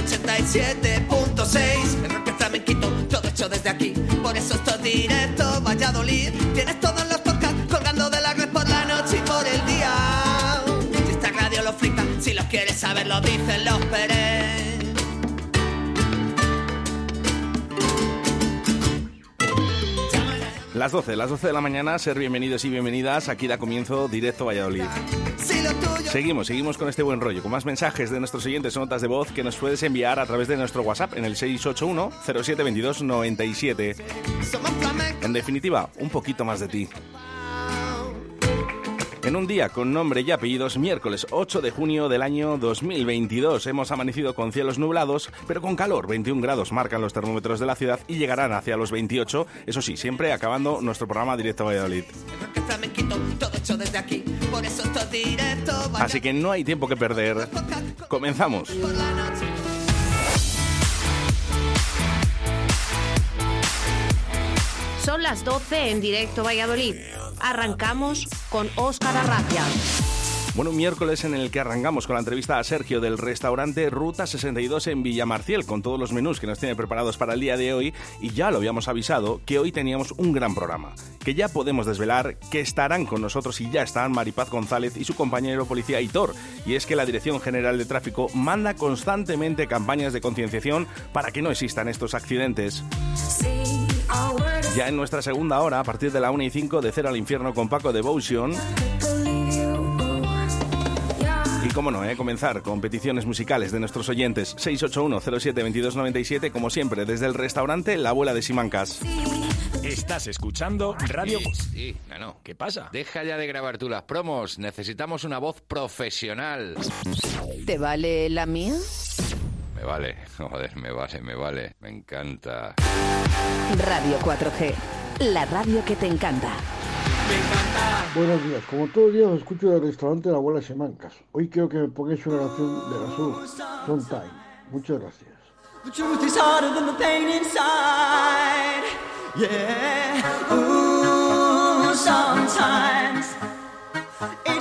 en el 87.6. El rock flamenquito, todo hecho desde aquí. Por eso esto es directo, Valladolid. Tienes todos los podcasts colgando de la red por la noche y por el día. Si esta radio lo flipa, si los quieres saber, lo dicen los Pérez. Las 12, las 12 de la mañana, ser bienvenidos y bienvenidas. Aquí da comienzo directo Valladolid. Seguimos, seguimos con este buen rollo, con más mensajes de nuestros siguientes notas de voz que nos puedes enviar a través de nuestro WhatsApp en el 681 0722 97. somos flamencos. En definitiva, un poquito más de ti. En un día con nombre y apellidos, miércoles 8 de junio del año 2022, hemos amanecido con cielos nublados, pero con calor. 21 grados marcan los termómetros de la ciudad y llegarán hacia los 28, eso sí, siempre acabando nuestro programa directo Valladolid. Así que no hay tiempo que perder. Comenzamos. Son las 12 en directo Valladolid. Arrancamos con Óscar Arracia. Bueno, un miércoles en el que arrancamos con la entrevista a Sergio del restaurante Ruta 62 en Villamarciel, con todos los menús que nos tiene preparados para el día de hoy. Y ya lo habíamos avisado que hoy teníamos un gran programa, que ya podemos desvelar que estarán con nosotros y ya están Maripaz González y su compañero policía Hitor. Y es que la Dirección General de Tráfico manda constantemente campañas de concienciación para que no existan estos accidentes. Ya en nuestra segunda hora, a partir de la 1 y 5 de Cero al Infierno con Paco Devotion, y cómo no, ¿eh? comenzar con peticiones musicales de nuestros oyentes 681-07-2297, como siempre, desde el restaurante La Abuela de Simancas. Estás escuchando Radio... Sí, sí, no, no. ¿Qué pasa? Deja ya de grabar tú las promos. Necesitamos una voz profesional. ¿Te vale la mía? Me vale, joder, me vale, me vale. Me encanta. Radio 4G. La radio que te encanta. Buenos días, como todos los días os escucho del restaurante La Abuela Semancas. Hoy quiero que me pongáis una canción de Gasol, Sometime. Muchas gracias. The truth is harder than the pain inside. Yeah. Ooh, sometimes it's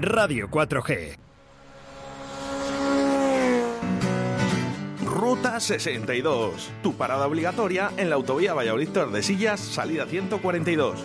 Radio 4G. Ruta 62, tu parada obligatoria en la autovía Valladolid Tordesillas, salida 142.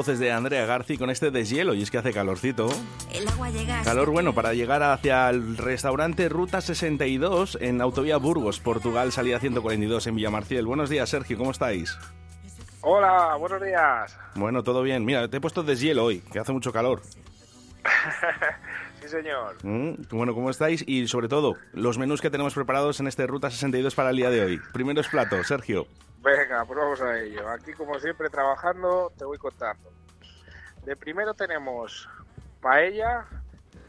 Voces de Andrea Garci con este deshielo y es que hace calorcito. El agua llega. Calor bueno para llegar hacia el restaurante Ruta 62 en Autovía Burgos, Portugal, salida 142 en Villamarciel. Buenos días, Sergio, ¿cómo estáis? Hola, buenos días. Bueno, todo bien. Mira, te he puesto deshielo hoy, que hace mucho calor. sí, señor. Mm, Bueno, ¿cómo estáis? Y sobre todo, los menús que tenemos preparados en este Ruta 62 para el día de hoy. Primeros platos, Sergio. Venga, pues vamos a ello. Aquí, como siempre, trabajando, te voy contando. De primero tenemos paella,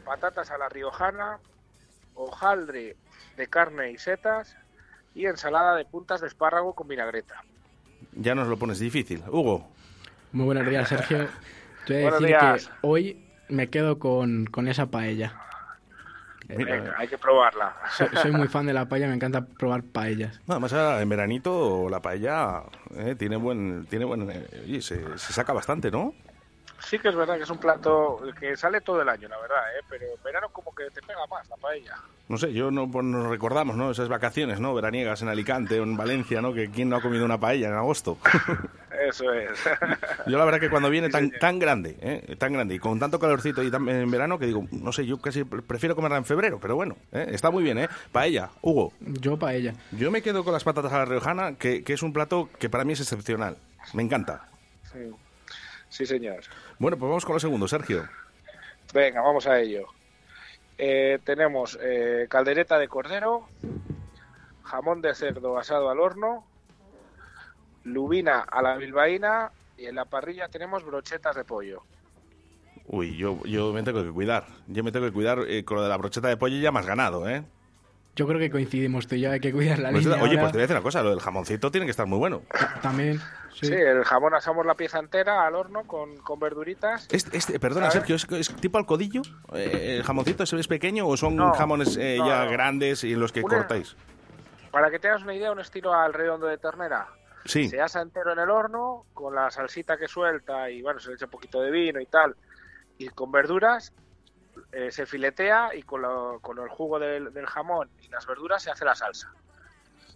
patatas a la riojana, hojaldre de carne y setas y ensalada de puntas de espárrago con vinagreta. Ya nos lo pones difícil. Hugo. Muy buenos días, Sergio. Te voy a Buenos decir días. que hoy me quedo con, con esa paella. Venga, hay que probarla. Soy, soy muy fan de la paella, me encanta probar paellas. Nada más ahora en veranito la paella eh, tiene buen... Tiene buen eh, oye, se, se saca bastante, ¿no? Sí que es verdad que es un plato que sale todo el año, la verdad, ¿eh? pero en verano como que te pega más la paella. No sé, yo no pues nos recordamos, ¿no? Esas vacaciones, ¿no? Veraniegas en Alicante o en Valencia, ¿no? Que quién no ha comido una paella en agosto. Eso es. Yo la verdad que cuando viene Sí, tan, tan grande, ¿eh? tan grande y con tanto calorcito y tan, en verano que digo, no sé, yo casi pre- prefiero comerla en febrero, pero bueno, ¿eh? está muy bien, ¿eh? Paella, Hugo. Yo paella. Yo me quedo con las patatas a la riojana, que, que es un plato que para mí es excepcional. Me encanta. Sí. Sí, señor. Bueno, pues vamos con lo segundo, Sergio. Venga, vamos a ello. Eh, tenemos eh, caldereta de cordero, jamón de cerdo asado al horno, lubina a la bilbaína y en la parrilla tenemos brochetas de pollo. Uy, yo, yo me tengo que cuidar. Yo me tengo que cuidar eh, con lo de la brocheta de pollo ya más ganado, ¿eh? Yo creo que coincidimos tú y yo, hay que cuidar la Brocheta- línea. oye, ahora. pues te voy a decir una cosa, lo del jamoncito tiene que estar muy bueno. También, sí. Sí. el jamón asamos la pieza entera al horno con, con verduritas. Este, este- perdona. Sergio, ¿es, es tipo al codillo? Eh, ¿El jamoncito es, es pequeño o son No, jamones eh, no, ya no. grandes y los que Una- cortáis? Para que tengas una idea, un estilo al redondo de ternera. Sí. Se asa entero en el horno con la salsita que suelta y bueno, se le echa un poquito de vino y tal. Y con verduras eh, se filetea y con, lo- con el jugo del, del jamón y las verduras se hace la salsa.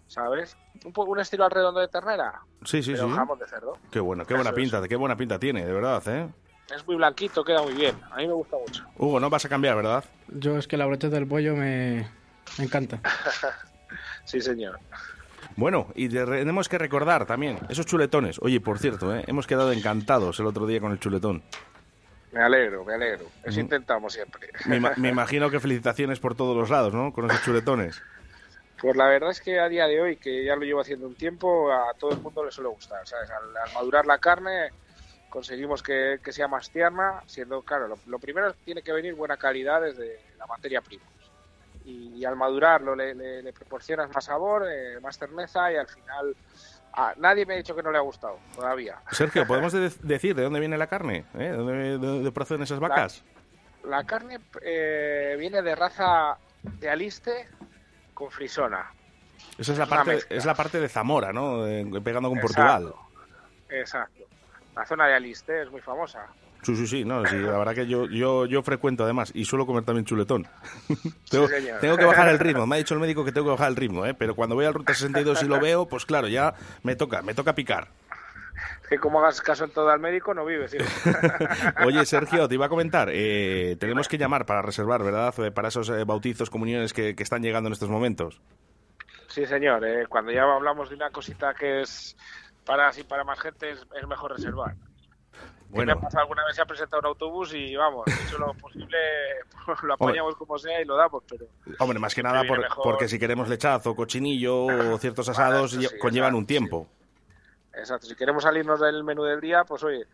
¿Sabes? Un, poco un estilo al redondo de ternera, Sí, sí, pero sí. jamón de cerdo. Qué bueno, qué buena es. pinta, qué buena pinta tiene, de verdad, ¿eh? Es muy blanquito, queda muy bien. A mí me gusta mucho. Hugo, no vas a cambiar, ¿verdad? Yo es que la brocheta del pollo me, me encanta. Sí, señor. Bueno, y te- tenemos que recordar también esos chuletones. Oye, por cierto, ¿eh? hemos quedado encantados el otro día con el chuletón. Me alegro, me alegro. Eso Mm. intentamos siempre. Me imagino que felicitaciones por todos los lados, ¿no? Con esos chuletones. Pues la verdad es que a día de hoy, que ya lo llevo haciendo un tiempo, a todo el mundo le suele gustar. ¿sabes? Al, al madurar la carne conseguimos que, que sea más tierna, siendo, claro, lo, lo primero tiene que venir buena calidad desde la materia prima. Y, y al madurarlo le, le- le proporcionas más sabor, eh, más terneza y al final... nadie me ha dicho que no le ha gustado todavía. Sergio, ¿podemos de- decir de dónde viene la carne? ¿Eh? ¿De dónde, de dónde proceden esas vacas? La carne eh, viene de raza de aliste con frisona. Esa es la parte, es la parte de Zamora, ¿no? Pegando con Exacto. Portugal. Exacto. La zona de aliste es muy famosa. Sí, sí, sí, no, sí, la verdad que yo, yo, yo frecuento además y suelo comer también chuletón. tengo, tengo que bajar el ritmo, me ha dicho el médico que tengo que bajar el ritmo, ¿eh? pero cuando voy al Ruta 62 y lo veo, pues claro, ya me toca, me toca picar. Que como hagas caso en todo al médico, no vives. Oye, Sergio, te iba a comentar, eh, tenemos que llamar para reservar, ¿verdad? Eh, Para esos eh, bautizos, comuniones que, que están llegando en estos momentos. Sí, señor. eh, cuando ya hablamos de una cosita que es para si para más gente es, es mejor reservar. Bueno. Me ha pasado alguna vez se ha presentado un autobús y vamos, hecho lo posible, lo apañamos como sea y lo damos, pero Hombre, más que nada por- porque si queremos lechazo, cochinillo o ciertos asados sí, conllevan un tiempo. Exacto, si queremos salirnos del menú del día, pues oye,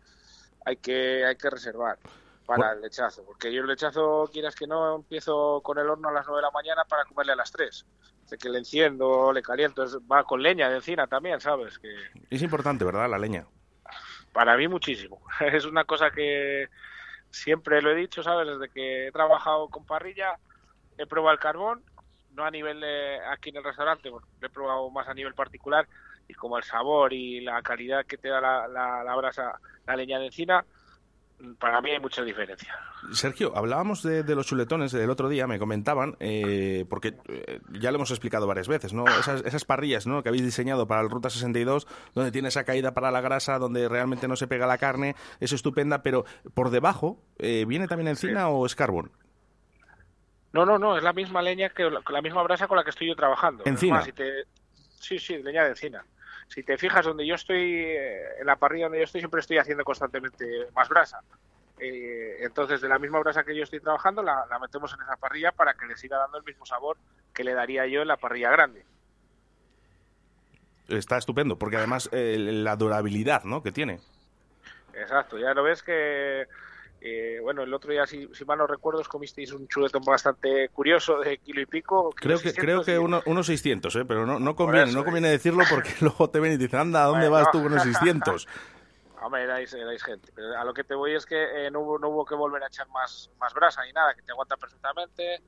hay que hay que reservar para el lechazo, porque yo el lechazo, quieras que no, empiezo con el horno a las 9 de la mañana para comerle a las 3. De que le enciendo, le caliento, es- va con leña de encina también, ¿sabes? Que Es importante, ¿verdad? La leña. para mí muchísimo. Es una cosa que siempre lo he dicho, ¿sabes? Desde que he trabajado con parrilla, he probado el carbón, no a nivel de aquí en el restaurante, bueno, lo he probado más a nivel particular y como el sabor y la calidad que te da la, la, la brasa, la leña de encina, para mí hay mucha diferencia. Sergio, hablábamos de, de los chuletones el otro día, me comentaban, eh, porque eh, ya lo hemos explicado varias veces, ¿no? Esas, esas parrillas, ¿no? Que habéis diseñado para el Ruta 62, donde tiene esa caída para la grasa, donde realmente no se pega la carne, es estupenda, pero por debajo, eh, ¿viene también encina o es carbón? No, no, no, es la misma leña que la, la misma brasa con la que estoy yo trabajando. ¿Encina? más, si te- Sí, sí, leña de encina. Si te fijas donde yo estoy, eh, en la parrilla donde yo estoy, siempre estoy haciendo constantemente más brasa. Eh, entonces, de la misma brasa que yo estoy trabajando, la, la metemos en esa parrilla para que le siga dando el mismo sabor que le daría yo en la parrilla grande. Está estupendo, porque además eh, la durabilidad, ¿no? Que tiene. Exacto, ya lo ves que, eh, bueno, el otro día, si, si mal no recuerdo, os comisteis un chuletón bastante curioso de kilo y pico. Creo que, 600, creo que uno, unos 600, ¿eh? Pero no, no conviene, eso, no conviene decirlo porque luego te ven y te dicen, anda, ¿a dónde Bueno. vas tú con unos 600? Hombre, erais, erais gente. Pero a lo que te voy es que eh, no, hubo, no hubo que volver a echar más, más brasa ni nada, que te aguanta perfectamente.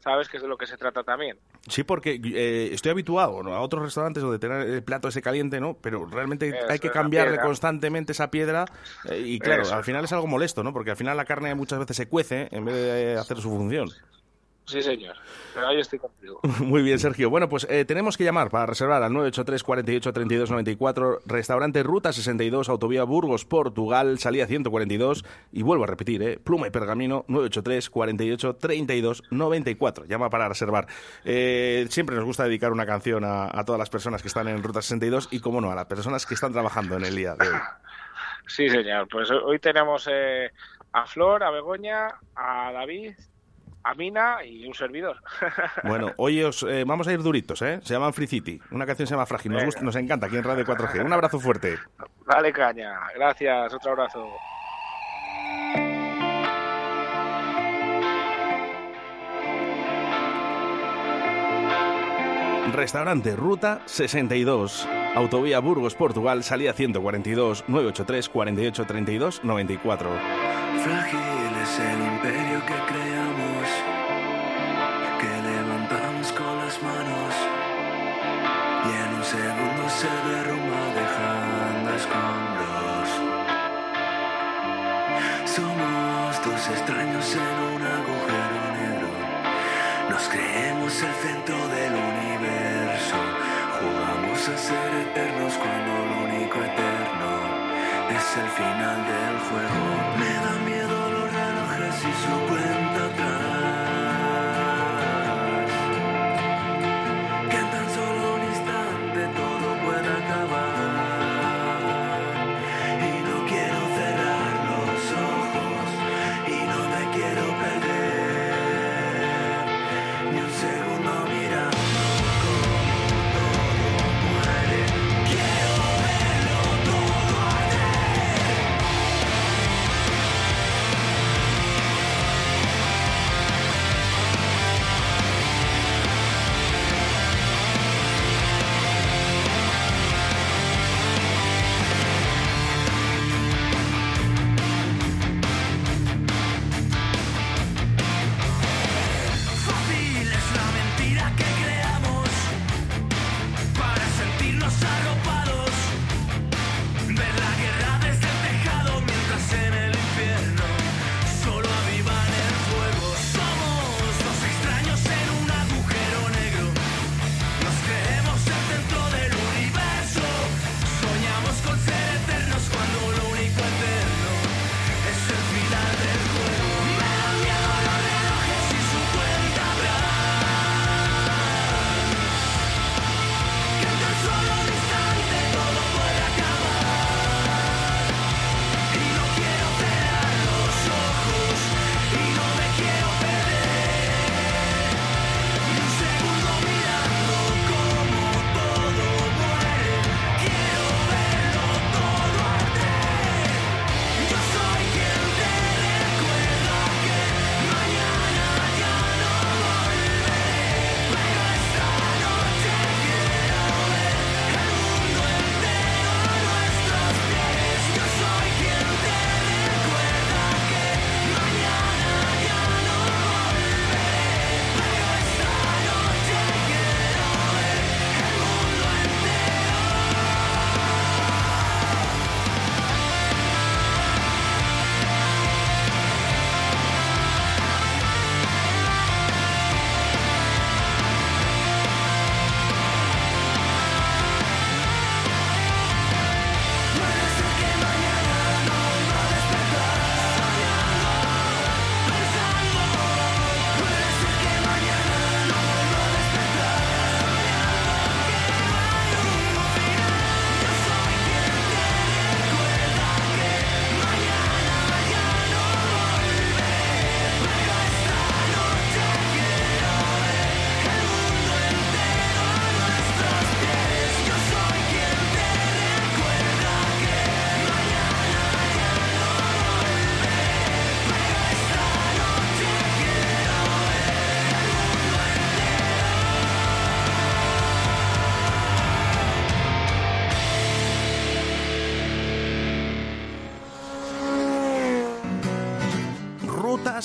Sabes que es de lo que se trata también. Sí, porque eh, estoy habituado ¿no? a otros restaurantes donde tener el plato ese caliente, ¿no? Pero realmente Eso, hay que cambiarle constantemente esa piedra eh, y claro, Eso. al final es algo molesto, ¿no? Porque al final la carne muchas veces se cuece en vez de hacer su función. Sí, señor. Pero ahí estoy contigo. Muy bien, Sergio. Bueno, pues eh, tenemos que llamar para reservar al 983 48 32 94, restaurante Ruta 62, Autovía Burgos, Portugal, salida 142 y vuelvo a repetir, eh, pluma y pergamino 983 48 32 94. Llama para reservar. Eh, siempre nos gusta dedicar una canción a, a todas las personas que están en Ruta 62 y, como no, a las personas que están trabajando en el día de hoy. Sí, señor. Pues hoy tenemos eh, a Flor, a Begoña, a David, a Mina y un servidor. Bueno, hoy os eh, vamos a ir duritos, ¿eh? Se llaman Free City. Una canción se llama Frágil. Nos, gusta- nos encanta aquí en Radio 4G. Un abrazo fuerte. Dale caña. Gracias. Otro abrazo. Restaurante Ruta 62. Autovía Burgos, Portugal, salida 142 983 48 32 94. Frágil es el imperio que creamos, extraños en un agujero negro, nos creemos el centro del universo, jugamos a ser eternos cuando lo único eterno es el final del juego. Me da miedo los relojes y su cuenta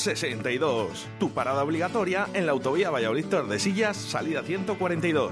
62. Tu parada obligatoria en la autovía Valladolid Tordesillas, salida 142.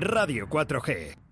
Radio 4G.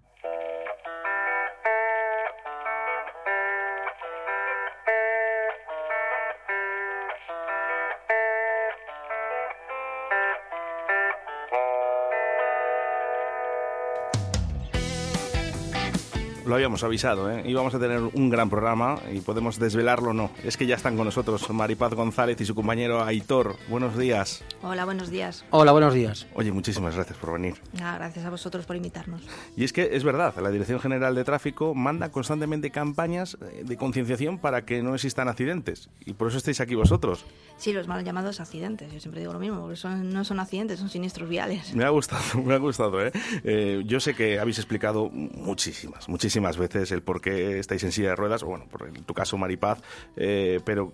Lo habíamos avisado, ¿eh? Íbamos a tener un gran programa y podemos desvelarlo o no. Es que ya están con nosotros Maripaz González y su compañero Aitor. Buenos días. Hola, buenos días. Hola, buenos días. Oye, muchísimas gracias por venir. Nada, gracias a vosotros por invitarnos. Y es que es verdad, la Dirección General de Tráfico manda constantemente campañas eh, de concienciación para que no existan accidentes. Y por eso estáis aquí vosotros. Sí, los mal llamados accidentes. Yo siempre digo lo mismo, porque son, no son accidentes, son siniestros viales. Me ha gustado, me ha gustado, ¿eh? Eh, yo sé que habéis explicado muchísimas, muchísimas veces el por qué estáis en silla de ruedas, o bueno, por en tu caso Maripaz, eh, pero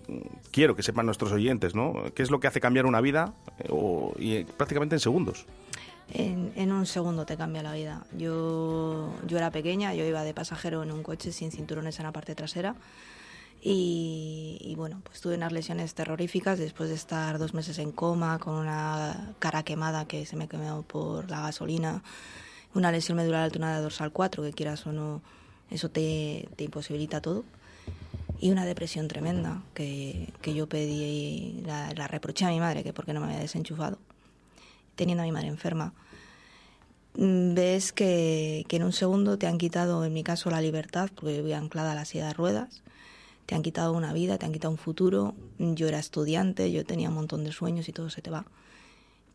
quiero que sepan nuestros oyentes, ¿no? ¿Qué es lo que hace cambiar una vida eh, o, y eh, prácticamente en segundos? En, en un segundo te cambia la vida. Yo, yo era pequeña, yo iba de pasajero en un coche sin cinturones en la parte trasera. Y, y bueno, pues tuve unas lesiones terroríficas después de estar dos meses en coma, con una cara quemada que se me quemó por la gasolina, una lesión medular alternada dorsal 4, que quieras o no, eso te, te imposibilita todo. Y una depresión tremenda, que, que yo pedí, la, la reproché a mi madre, que porque no me había desenchufado, teniendo a mi madre enferma. Mm, Ves que, que en un segundo te han quitado, en mi caso, la libertad, porque voy anclada a la silla de ruedas, te han quitado una vida, te han quitado un futuro. Yo era estudiante, yo tenía un montón de sueños y todo se te va.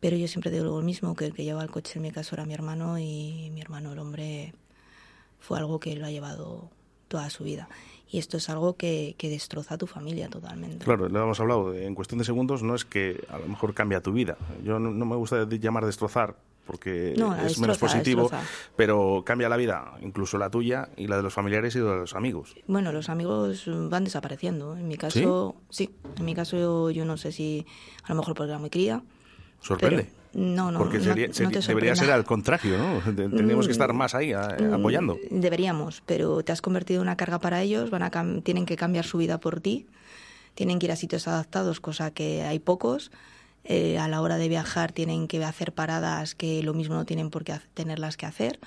Pero yo siempre digo lo mismo, que el que llevaba el coche en mi caso era mi hermano y mi hermano, el hombre, fue algo que lo ha llevado toda su vida. Y esto es algo que, que destroza a tu familia totalmente. Claro, lo hemos hablado, en cuestión de segundos no es que a lo mejor cambia tu vida. Yo no, no me gusta llamar destrozar porque No, la es menos destroza, la positivo, pero cambia la vida, incluso la tuya y la de los familiares y de los amigos. Bueno, los amigos van desapareciendo. En mi caso, sí, en mi caso yo, yo no sé si a lo mejor porque era muy cría. Sorprende. pero- no, no, Porque no- sería- no sería- te debería ser al contrario, ¿no? Te- Tendríamos que estar más ahí a- Mm, apoyando. Deberíamos, pero te has convertido en una carga para ellos, van a cam- tienen que cambiar su vida por ti, tienen que ir a sitios adaptados, cosa que hay pocos. Eh, a la hora de viajar tienen que hacer paradas que lo mismo no tienen por qué tenerlas que hacer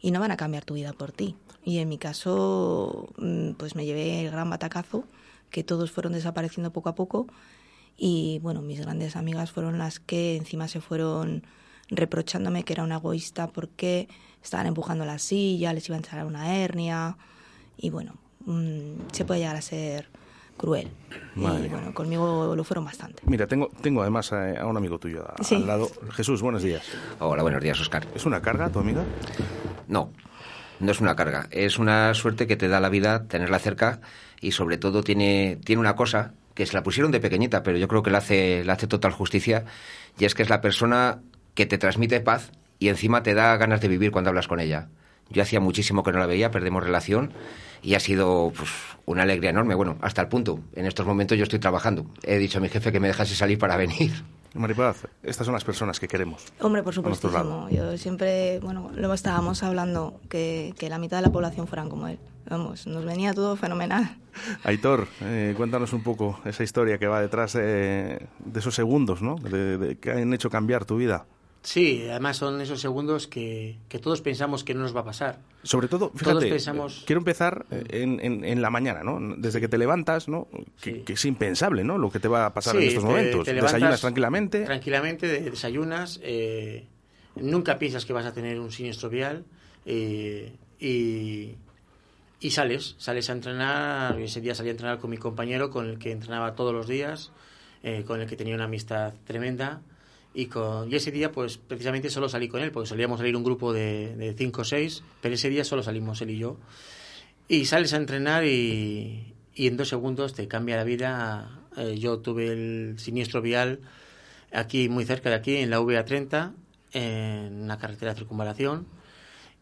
y no van a cambiar tu vida por ti. Y en mi caso, mm, pues me llevé el gran batacazo, que todos fueron desapareciendo poco a poco y bueno, mis grandes amigas fueron las que encima se fueron reprochándome que era una egoísta porque estaban empujando la silla, les iba a entrar una hernia y bueno, mm, se puede llegar a ser cruel. Madre y mía. bueno, conmigo lo fueron bastante. Mira, tengo, tengo además eh, a un amigo tuyo a- Sí. al lado. Jesús, buenos días. Hola, buenos días, Oscar. ¿Es una carga tu amiga? No, no es una carga. Es una suerte que te da la vida tenerla cerca y sobre todo tiene, tiene una cosa que se la pusieron de pequeñita, pero yo creo que la hace, la hace total justicia y es que es la persona que te transmite paz y encima te da ganas de vivir cuando hablas con ella. Yo hacía muchísimo que no la veía, perdemos relación y ha sido pues, una alegría enorme. Bueno, hasta el punto. En estos momentos yo estoy trabajando. He dicho a mi jefe que me dejase salir para venir. Maripaz, estas son las personas que queremos. Hombre, por supuestísimo. Yo siempre, bueno, luego estábamos hablando que, que la mitad de la población fueran como él. Vamos, nos venía todo fenomenal. Aitor, eh, cuéntanos un poco esa historia que va detrás de, de esos segundos, ¿no? De, de- que han hecho cambiar tu vida. Sí, además son esos segundos que, que todos pensamos que no nos va a pasar. Sobre todo, Todos fíjate, pensamos- eh, quiero empezar eh, en, en- en la mañana, ¿no? Desde que te levantas, ¿no? Que, que es impensable, ¿no? Lo que te va a pasar en estos te- momentos. te Desayunas tranquilamente. Tranquilamente, de- desayunas, eh, nunca piensas que vas a tener un siniestro vial eh, y, y sales, sales a entrenar. Ese día salí a entrenar con mi compañero, con el que entrenaba todos los días, eh, con el que tenía una amistad tremenda. Y, con, ese día, pues precisamente solo salí con él, porque solíamos salir un grupo de, cinco o seis, pero ese día solo salimos él y yo. Y sales a entrenar y, en dos segundos te cambia la vida. Eh, yo tuve el siniestro vial aquí, muy cerca de aquí, en la VA30, en una carretera de circunvalación,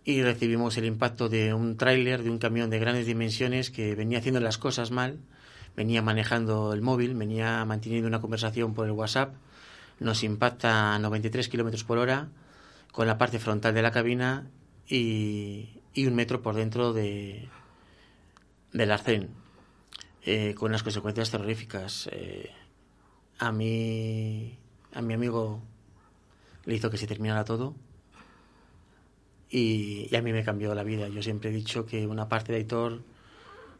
y recibimos el impacto de un tráiler, de un camión de grandes dimensiones que venía haciendo las cosas mal, venía manejando el móvil, venía manteniendo una conversación por el WhatsApp, nos impacta a 93 kilómetros por hora con la parte frontal de la cabina y, un metro por dentro de, del arcén, eh, con unas consecuencias terroríficas. Eh, a mí, a mi amigo le hizo que se terminara todo y, a mí me cambió la vida. Yo siempre he dicho que una parte de Aitor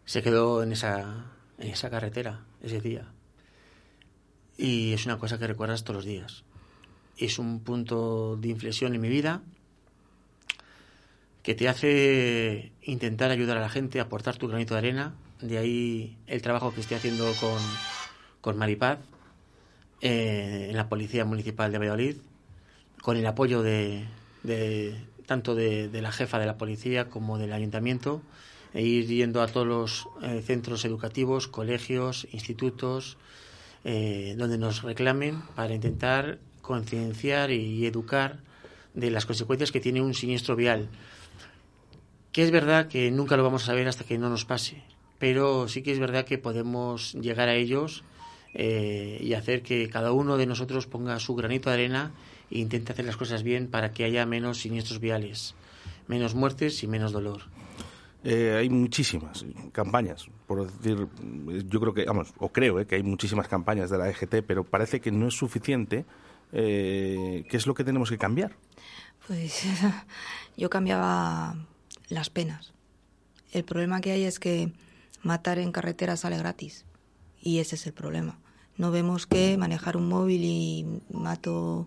se quedó en esa, en esa carretera ese día. Y es una cosa que recuerdas todos los días. Es un punto de inflexión en mi vida que te hace intentar ayudar a la gente, aportar tu granito de arena. De ahí el trabajo que estoy haciendo con, con Maripaz eh, en la Policía Municipal de Valladolid, con el apoyo de- tanto de, de la jefa de la policía como del ayuntamiento, e ir yendo a todos los eh, centros educativos, colegios, institutos, eh, donde nos reclamen para intentar concienciar y educar de las consecuencias que tiene un siniestro vial. Que es verdad que nunca lo vamos a saber hasta que no nos pase, pero sí que es verdad que podemos llegar a ellos eh, y hacer que cada uno de nosotros ponga su granito de arena e intente hacer las cosas bien para que haya menos siniestros viales, menos muertes y menos dolor. Eh, hay muchísimas campañas, por decir, yo creo que, vamos, o creo eh, que hay muchísimas campañas de la EGT, pero parece que no es suficiente. Eh, ¿Qué es lo que tenemos que cambiar? Pues yo cambiaba las penas. El problema que hay es que matar en carretera sale gratis. Y ese es el problema. No vemos que manejar un móvil y mato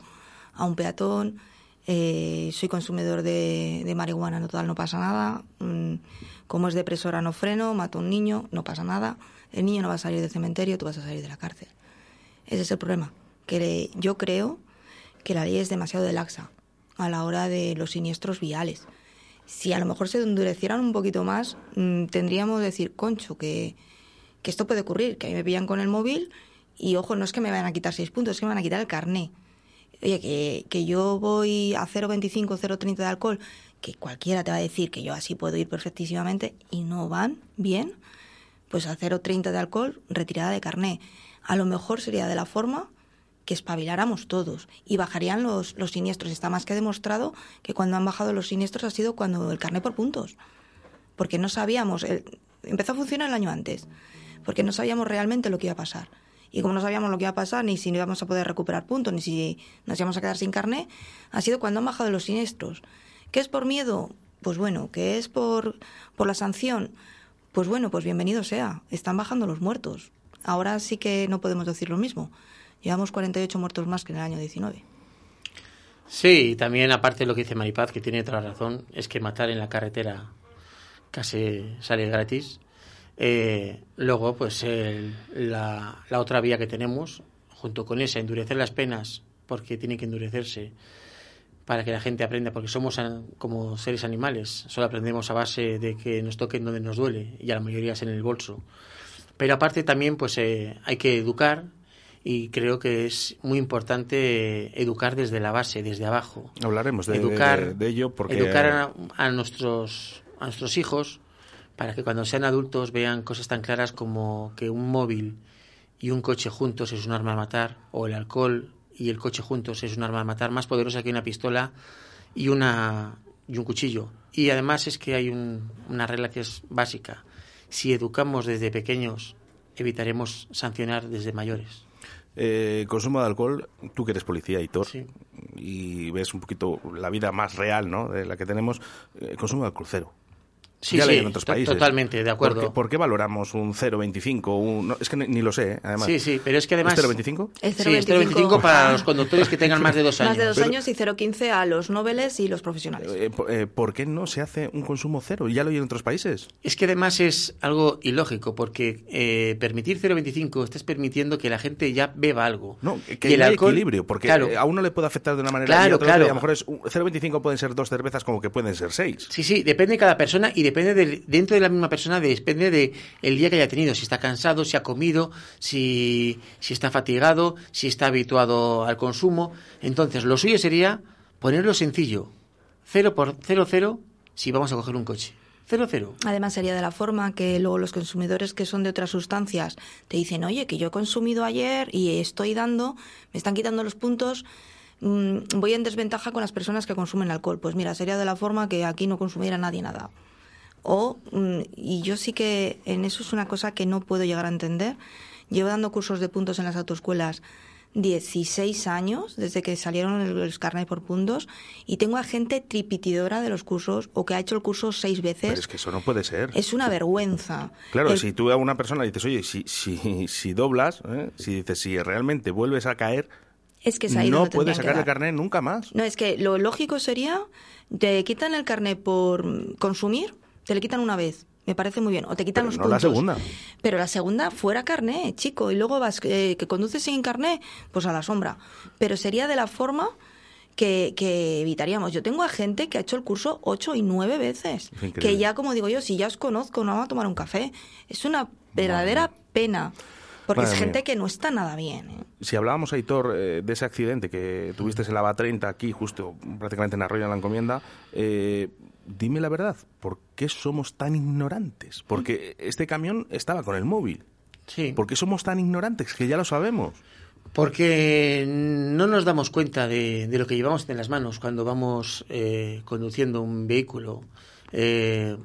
a un peatón, eh, soy consumidor de, marihuana, no, total, no pasa nada. Mm, como es depresora, no freno, mato a un niño, no pasa nada. El niño no va a salir del cementerio, tú vas a salir de la cárcel. Ese es el problema. Que yo creo que la ley es demasiado de laxa a la hora de los siniestros viales. Si a lo mejor se endurecieran un poquito más, mm, tendríamos que decir, concho, que, esto puede ocurrir, que a me pillan con el móvil y, ojo, no es que me vayan a quitar seis puntos, es que me van a quitar el carné. Oye, que, que yo voy a 0,25, 0,30 de alcohol, que cualquiera te va a decir que yo así puedo ir perfectísimamente y no van bien, pues a 0,30 de alcohol, retirada de carné. A lo mejor sería de la forma que espabiláramos todos y bajarían los, los siniestros. Está más que demostrado que cuando han bajado los siniestros ha sido cuando el carné por puntos. Porque no sabíamos, el- empezó a funcionar el año antes, porque no sabíamos realmente lo que iba a pasar. Y como no sabíamos lo que iba a pasar, ni si íbamos a poder recuperar puntos, ni si nos íbamos a quedar sin carné, ha sido cuando han bajado los siniestros. ¿Qué es por miedo? Pues bueno, ¿qué es por, por la sanción? Pues bueno, pues bienvenido sea. Están bajando los muertos. Ahora sí que no podemos decir lo mismo. Llevamos 48 muertos más que en el año 19. Sí, y también aparte de lo que dice Maripaz, que tiene otra razón, es que matar en la carretera casi sale gratis. Eh, luego, pues el- la, la otra vía que tenemos, junto con esa, endurecer las penas, porque tiene que endurecerse para que la gente aprenda, porque somos como seres animales, solo aprendemos a base de que nos toquen donde nos duele, y a la mayoría es en el bolso. Pero aparte también, pues eh, hay que educar, y creo que es muy importante educar desde la base, desde abajo. Hablaremos de, educar, de- de ello porque educar a, a nuestros a nuestros hijos para que cuando sean adultos vean cosas tan claras como que un móvil y un coche juntos es un arma a matar o el alcohol y el coche juntos es un arma a matar más poderosa que una pistola y una y un cuchillo y además es que hay un- una regla que es básica si educamos desde pequeños evitaremos sancionar desde mayores Eh, consumo de alcohol, tú que eres policía, Hitor, y ves un poquito la vida más real, ¿no? De la que tenemos, eh, consumo de alcohol cero. Sí, ya lo sí, hay en otros países. totalmente, de acuerdo. ¿Por qué, por qué valoramos un 0,25? Un, no, es que ni, ni lo sé, además. Sí, sí, pero es que además... ¿Es 0,25? Es Sí, es 0,25 para los conductores que tengan más de dos años. Más de dos Pero- años y 0,15 a los noveles y los profesionales. Eh, eh, ¿Por qué no se hace un consumo cero? Ya lo hay en otros países. Es que además es algo ilógico, porque eh, permitir 0,25 estás permitiendo que la gente ya beba algo. No, que Y el alcohol- equilibrio, porque Claro. a uno le puede afectar de una manera y Claro, a otro de otra, claro. y a lo mejor es un- 0,25 pueden ser dos cervezas como que pueden ser seis. Sí, sí, depende de cada persona y depende del- dentro de la misma persona, depende de el día que haya tenido, si está cansado, si ha comido, si, si está fatigado, si está habituado al consumo. Entonces, lo suyo sería ponerlo sencillo. Cero por cero, cero, si vamos a coger un coche. Cero, cero. Además sería de la forma que luego los consumidores que son de otras sustancias te dicen, oye, que yo he consumido ayer y estoy dando, me están quitando los puntos, mm, voy en desventaja con las personas que consumen alcohol. Pues mira, sería de la forma que aquí no consumiera nadie nada. O, mm, y yo sí que en eso es una cosa que no puedo llegar a entender. Llevo dando cursos de puntos en las autoescuelas 16 años, desde que salieron los carnet por puntos, y tengo a gente tripitidora de los cursos o que ha hecho el curso seis veces. Pero es que eso no puede ser. Es una vergüenza. Claro, El- si tú a una persona dices, oye, si, si, si doblas, ¿eh? si dices, si realmente vuelves a caer, Es que es ahí no puedes sacar el carnet nunca más. No, es que lo lógico sería, te quitan el carnet por consumir, te le quitan una vez. Me parece muy bien. O te quitan Pero los no puntos. la segunda. Pero la segunda fuera carné, chico. Y luego vas, eh, que conduces sin carné, pues a la sombra. Pero sería de la forma que, que evitaríamos. Yo tengo a gente que ha hecho el curso ocho y nueve veces. Que ya, como digo yo, si ya os conozco, no vamos a tomar un café. Es una verdadera pena. Porque Madre es mía. gente que no está nada bien. ¿eh? Si hablábamos, Aitor, eh, de ese accidente que tuviste en la BA30 aquí, justo prácticamente en Arroyo de la Encomienda, eh, dime la verdad, ¿por qué somos tan ignorantes? Porque este camión estaba con el móvil. Sí. ¿Por qué somos tan ignorantes? Que ya lo sabemos. Porque no nos damos cuenta de, de lo que llevamos en las manos cuando vamos eh, conduciendo un vehículo. Eh,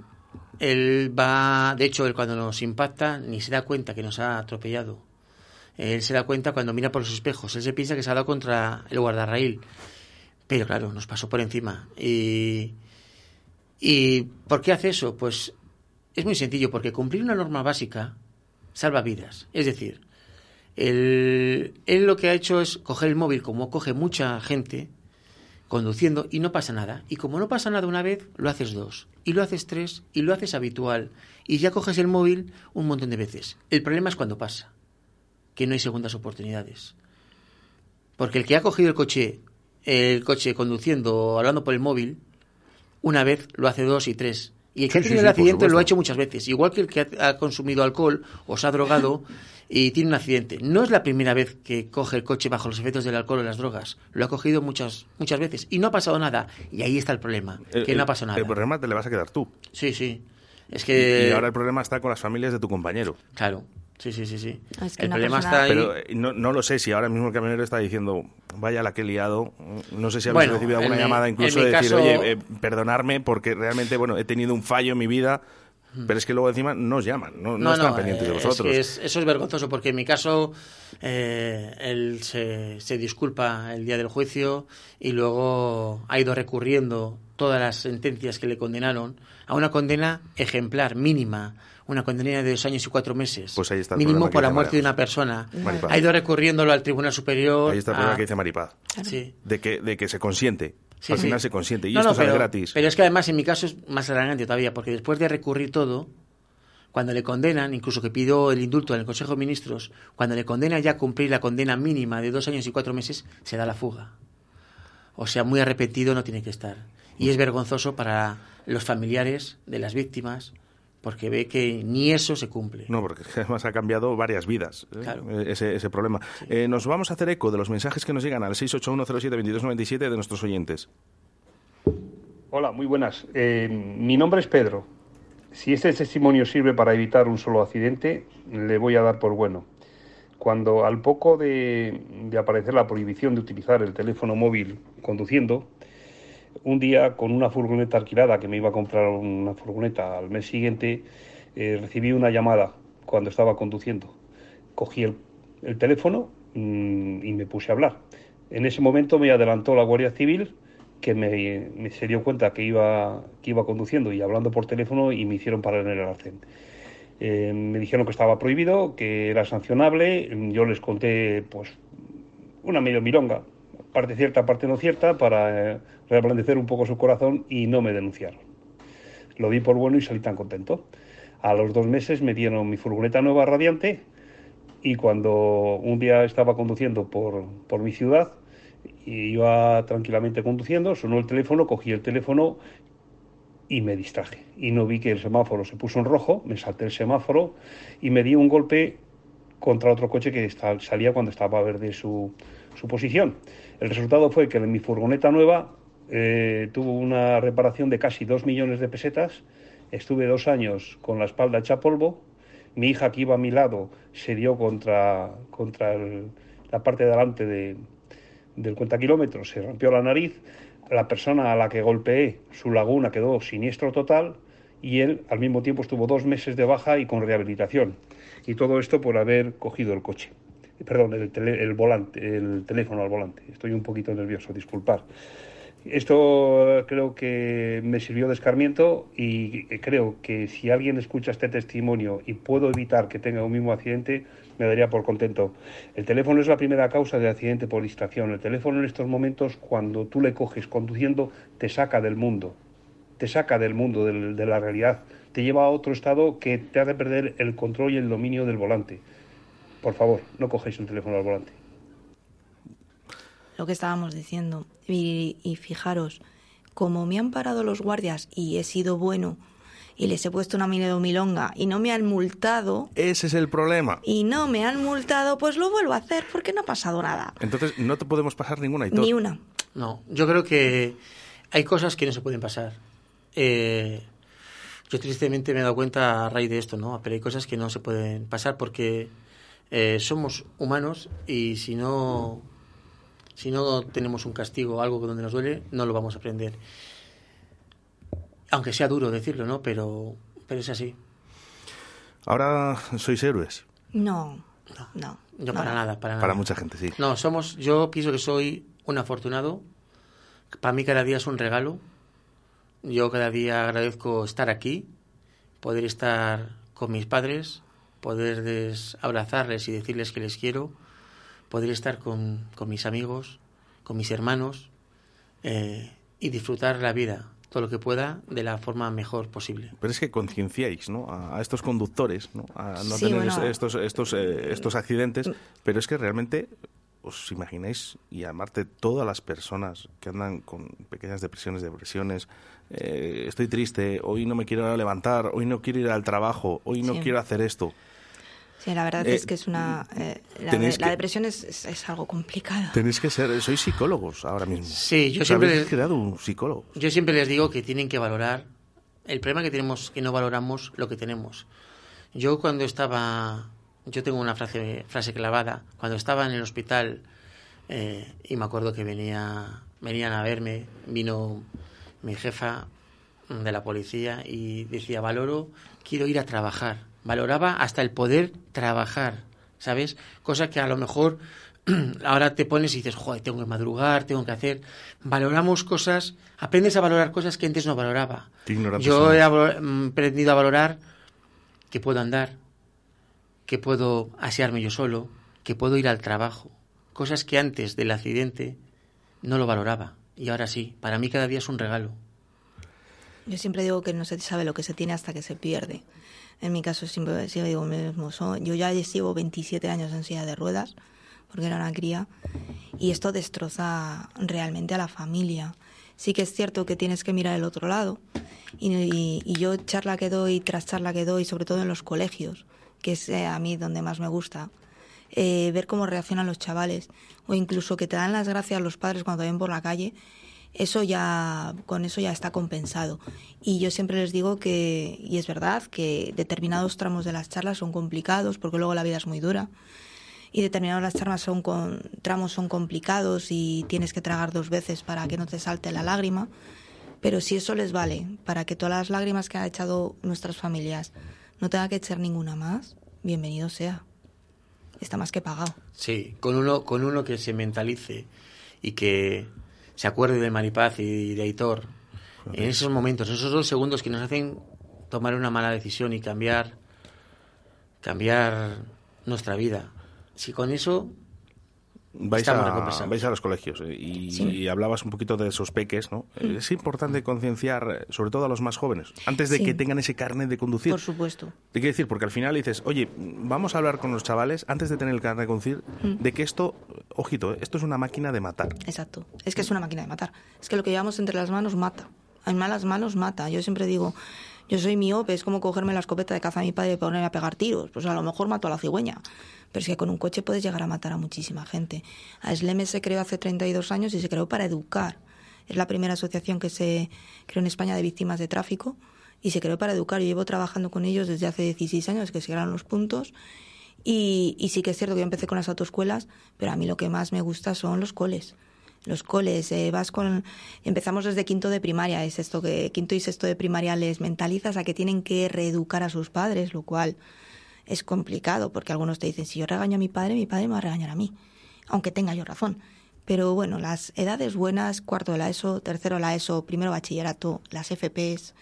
él va, de hecho, él cuando nos impacta ni se da cuenta que nos ha atropellado. Él se da cuenta cuando mira por los espejos. Él se piensa que se ha dado contra el guardarraíl. Pero claro, nos pasó por encima. Y, ¿Y por qué hace eso? Pues es muy sencillo, porque cumplir una norma básica salva vidas. Es decir, él, él lo que ha hecho es coger el móvil como coge mucha gente conduciendo y no pasa nada. Y como no pasa nada una vez, lo haces dos, y lo haces tres, y lo haces habitual. Y ya coges el móvil un montón de veces. El problema es cuando pasa, que no hay segundas oportunidades. Porque el que ha cogido el coche, el coche conduciendo o hablando por el móvil, una vez lo hace dos y tres. Y el que Sí, ha sí, tenido sí, el accidente lo ha hecho muchas veces. Igual que el que ha, ha consumido alcohol o se ha drogado y tiene un accidente. No es la primera vez que coge el coche bajo los efectos del alcohol o las drogas. Lo ha cogido muchas, muchas veces y no ha pasado nada. Y ahí está el problema, El- que el- no ha pasado nada. El problema te le vas a quedar tú. Sí, sí. Es que... Y ahora el problema está con las familias de tu compañero. Claro. Sí, sí, sí, sí. Es que el problema persona- está ahí. Pero eh, no, no lo sé si ahora mismo el camionero está diciendo, vaya la que he liado. No sé si habéis Bueno, recibido alguna mi- llamada incluso de decir, caso- oye, eh, perdonarme porque realmente, bueno, he tenido un fallo en mi vida, pero es que luego encima no os llaman, no, no están pendientes de eh, vosotros. es- eso es vergonzoso porque en mi caso eh, él se, se disculpa el día del juicio y luego ha ido recurriendo todas las sentencias que le condenaron a una condena ejemplar, mínima, una condena de dos años y cuatro meses. Pues ahí está el mínimo por la muerte de una persona. Maripaz. Ha ido recurriéndolo al Tribunal Superior. Ahí está el problema a- que dice Maripaz. Sí. De que, de que se consiente. Sí, Al sí. final se consiente. Y No, esto no, sale pero, gratis. Pero es que además en mi caso es más alargante todavía, porque después de recurrir todo, cuando le condenan, incluso que pido el indulto en el Consejo de Ministros, cuando le condenan ya a cumplir la condena mínima de dos años y cuatro meses, se da la fuga. O sea, muy arrepentido no tiene que estar. Y es vergonzoso para los familiares de las víctimas, porque ve que ni eso se cumple. No, porque además ha cambiado varias vidas ¿eh? Claro. Eh, ese, ese problema. Eh, nos vamos a hacer eco de los mensajes que nos llegan al 681072297 de nuestros oyentes. Hola, muy buenas. Eh, mi nombre es Pedro. Si este testimonio sirve para evitar un solo accidente, le voy a dar por bueno. Cuando al poco de, de aparecer la prohibición de utilizar el teléfono móvil conduciendo, un día con una furgoneta alquilada, que me iba a comprar una furgoneta al mes siguiente, eh, recibí una llamada cuando estaba conduciendo. Cogí el, el teléfono mm, y me puse a hablar. En ese momento me adelantó la Guardia Civil, que me, me se dio cuenta que iba, que iba conduciendo y hablando por teléfono y me hicieron parar en el arcén. Eh, me dijeron que estaba prohibido, que era sancionable. Yo les conté, pues, una medio milonga, parte cierta, parte no cierta, para eh, reblandecer un poco su corazón y no me denunciaron. Lo di por bueno y salí tan contento. A los dos meses me dieron mi furgoneta nueva radiante y cuando un día estaba conduciendo por, por mi ciudad iba tranquilamente conduciendo, sonó el teléfono, cogí el teléfono y me distraje. Y no vi que el semáforo se puso en rojo, me salté el semáforo y me di un golpe contra otro coche que salía cuando estaba verde su, su posición. El resultado fue que mi furgoneta nueva eh, tuvo una reparación de casi dos millones de pesetas. Estuve dos años con la espalda hecha polvo. Mi hija que iba a mi lado se dio contra, contra la parte de delante de, del cuenta kilómetros, se rompió la nariz. La persona a la que golpeé, su laguna quedó siniestro total y él al mismo tiempo estuvo dos meses de baja y con rehabilitación. Y todo esto por haber cogido el coche. Perdón, el, tele- el volante, el teléfono al volante. Estoy un poquito nervioso, disculpar. Esto creo que me sirvió de escarmiento y creo que si alguien escucha este testimonio y puedo evitar que tenga un mismo accidente, me daría por contento. El teléfono es la primera causa de accidente por distracción. El teléfono en estos momentos, cuando tú le coges conduciendo, te saca del mundo, te saca del mundo, de la realidad, te lleva a otro estado que te hace perder el control y el dominio del volante. Por favor, no cogéis el teléfono al volante. lo que estábamos diciendo. Y, y fijaros, como me han parado los guardias y he sido bueno y les he puesto una milonga y no me han multado Ese es el problema. y no me han multado, pues lo vuelvo a hacer porque no ha pasado nada. Entonces no te podemos pasar ninguna y todo. Ni una. No, yo creo que hay cosas que no se pueden pasar. Eh, yo tristemente me he dado cuenta a raíz de esto, ¿no? Pero hay cosas que no se pueden pasar porque eh, somos humanos y si no, si no tenemos un castigo, algo donde nos duele, no lo vamos a aprender. Aunque sea duro decirlo, ¿no? Pero, pero es así. Ahora sois héroes. No, no. Yo para nada, para nada. Para mucha gente, sí. No, somos, yo pienso que soy un afortunado. Para mí cada día es un regalo. Yo cada día agradezco estar aquí, poder estar con mis padres, poder abrazarles y decirles que les quiero, poder estar con, con mis amigos, con mis hermanos eh, y disfrutar la vida todo lo que pueda de la forma mejor posible. Pero es que concienciáis ¿no? a, a estos conductores ¿no? a no Sí, tener bueno. Estos, estos, eh, estos accidentes, pero es que realmente os imagináis y amarte todas las personas que andan con pequeñas depresiones, depresiones, eh, estoy triste, hoy no me quiero levantar, hoy no quiero ir al trabajo, hoy no Sí. quiero hacer esto. Sí, la verdad Eh, es que es una... eh, la, depresión es, es- es algo complicado. Tenéis que ser, sois psicólogos ahora mismo. Sí, yo siempre habéis les- creado un psicólogo. Yo siempre les digo que tienen que valorar. El problema que tenemos que no valoramos lo que tenemos. Yo cuando estaba, yo tengo una frase, frase clavada. Cuando estaba en el hospital eh, y me acuerdo que venía, venían a verme, vino mi jefa de la policía y decía valoro, quiero ir a trabajar. Valoraba hasta el poder trabajar, ¿sabes? Cosa que a lo mejor ahora te pones y dices, joder, tengo que madrugar, tengo que hacer. Valoramos cosas, aprendes a valorar cosas que antes no valoraba. Yo he mm, aprendido a valorar que puedo andar, que puedo asearme yo solo, que puedo ir al trabajo. Cosas que antes del accidente no lo valoraba. Y ahora sí, para mí cada día es un regalo. Yo siempre digo que no se sabe lo que se tiene hasta que se pierde. En mi caso siempre, siempre digo mismo. Yo ya llevo 27 años en silla de ruedas, porque era una cría, y esto destroza realmente a la familia. Sí que es cierto que tienes que mirar el otro lado, y yo charla que doy tras charla que doy, sobre todo en los colegios, que es eh, a mí donde más me gusta, eh, ver cómo reaccionan los chavales, o incluso que te dan las gracias los padres cuando te ven por la calle, eso ya con eso ya está compensado. Y yo siempre les digo que y es verdad que determinados tramos de las charlas son complicados porque luego la vida es muy dura y determinadas las charlas son con tramos son complicados y tienes que tragar dos veces para que no te salte la lágrima pero si eso les vale para que todas las lágrimas que han echado nuestras familias no tenga que echar ninguna más bienvenido sea. Está más que pagado. Sí, con uno, con uno que se mentalice y que se acuerde de Maripaz y de Aitor en esos momentos, esos dos segundos que nos hacen tomar una mala decisión y cambiar, cambiar nuestra vida. Si con eso Vais a, recompensados. vais a los colegios eh, y, Sí. y hablabas un poquito de esos peques, ¿no? Mm. Es importante concienciar, eh, sobre todo a los más jóvenes, antes de Sí. que tengan ese carnet de conducir. por supuesto Te quiero decir, porque al final dices, oye, vamos a hablar con los chavales antes de tener el carnet de conducir, Mm. de que esto, ojito, eh, esto es una máquina de matar. Exacto. Es que es una máquina de matar. Es que lo que llevamos entre las manos mata. en malas manos mata. Yo siempre digo, yo soy miope, es como cogerme la escopeta de caza a mi padre y ponerme a pegar tiros. Pues a lo mejor mato a la cigüeña. Pero es que con un coche puedes llegar a matar a muchísima gente. ASLEME se creó hace 32 años y se creó para educar. Es la primera asociación que se creó en España de víctimas de tráfico y se creó para educar. Yo llevo trabajando con ellos desde hace 16 años, que se crearon los puntos. Y, sí que es cierto que yo empecé con las autoescuelas, pero a mí lo que más me gusta son los coles. Los coles, eh, vas con. Empezamos desde quinto de primaria, es esto que quinto y sexto de primaria les mentalizas a que tienen que reeducar a sus padres, lo cual es complicado, porque algunos te dicen: si yo regaño a mi padre, mi padre me va a regañar a mí, aunque tenga yo razón. Pero bueno, las edades buenas, cuarto de la ESO, tercero de la ESO, primero bachillerato, las FPs,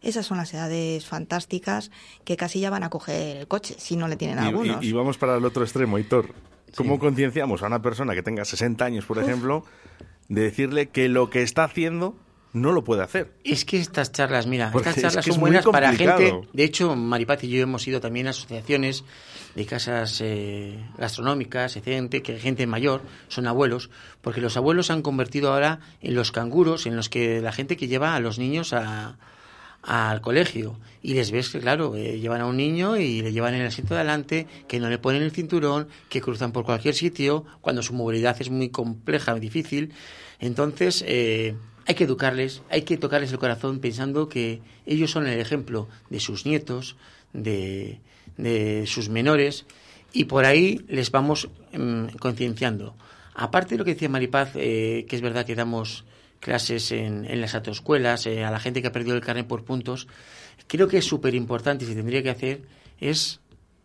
esas son las edades fantásticas que casi ya van a coger el coche, si no le tienen algunos. Y, y vamos para el otro extremo, Hitor. ¿Cómo concienciamos a una persona que tenga 60 años, por ejemplo, de decirle que lo que está haciendo no lo puede hacer? Es que estas charlas, mira, Porque estas es charlas que son muy buenas para gente. De hecho, Maripaz y yo hemos ido también a asociaciones de casas eh, gastronómicas, gente, que gente mayor, son abuelos, porque los abuelos se han convertido ahora en los canguros, en los que la gente que lleva a los niños a, al colegio y les ves que claro eh, llevan a un niño y le llevan en el asiento de adelante que no le ponen el cinturón que cruzan por cualquier sitio cuando su movilidad es muy compleja difícil entonces eh, hay que educarles hay que tocarles el corazón pensando que ellos son el ejemplo de sus nietos de, de sus menores y por ahí les vamos mm, concienciando. Aparte de lo que decía Maripaz eh, que es verdad que damos clases en, en las autoescuelas, eh, a la gente que ha perdido el carnet por puntos, creo que es súper importante y se tendría que hacer es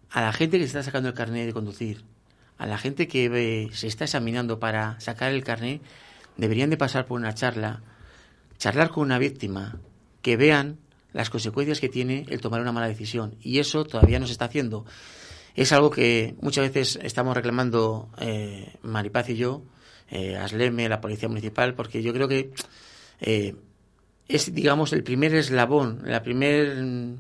a la gente que está sacando el carnet de conducir, a la gente que se está examinando para sacar el carnet, deberían de pasar por una charla, charlar con una víctima, que vean las consecuencias que tiene el tomar una mala decisión. Y eso todavía no se está haciendo. Es algo que muchas veces estamos reclamando eh, Maripaz y yo, eh, Asleme, la Policía Municipal, porque yo creo que eh, es, digamos, el primer eslabón, la primer mm,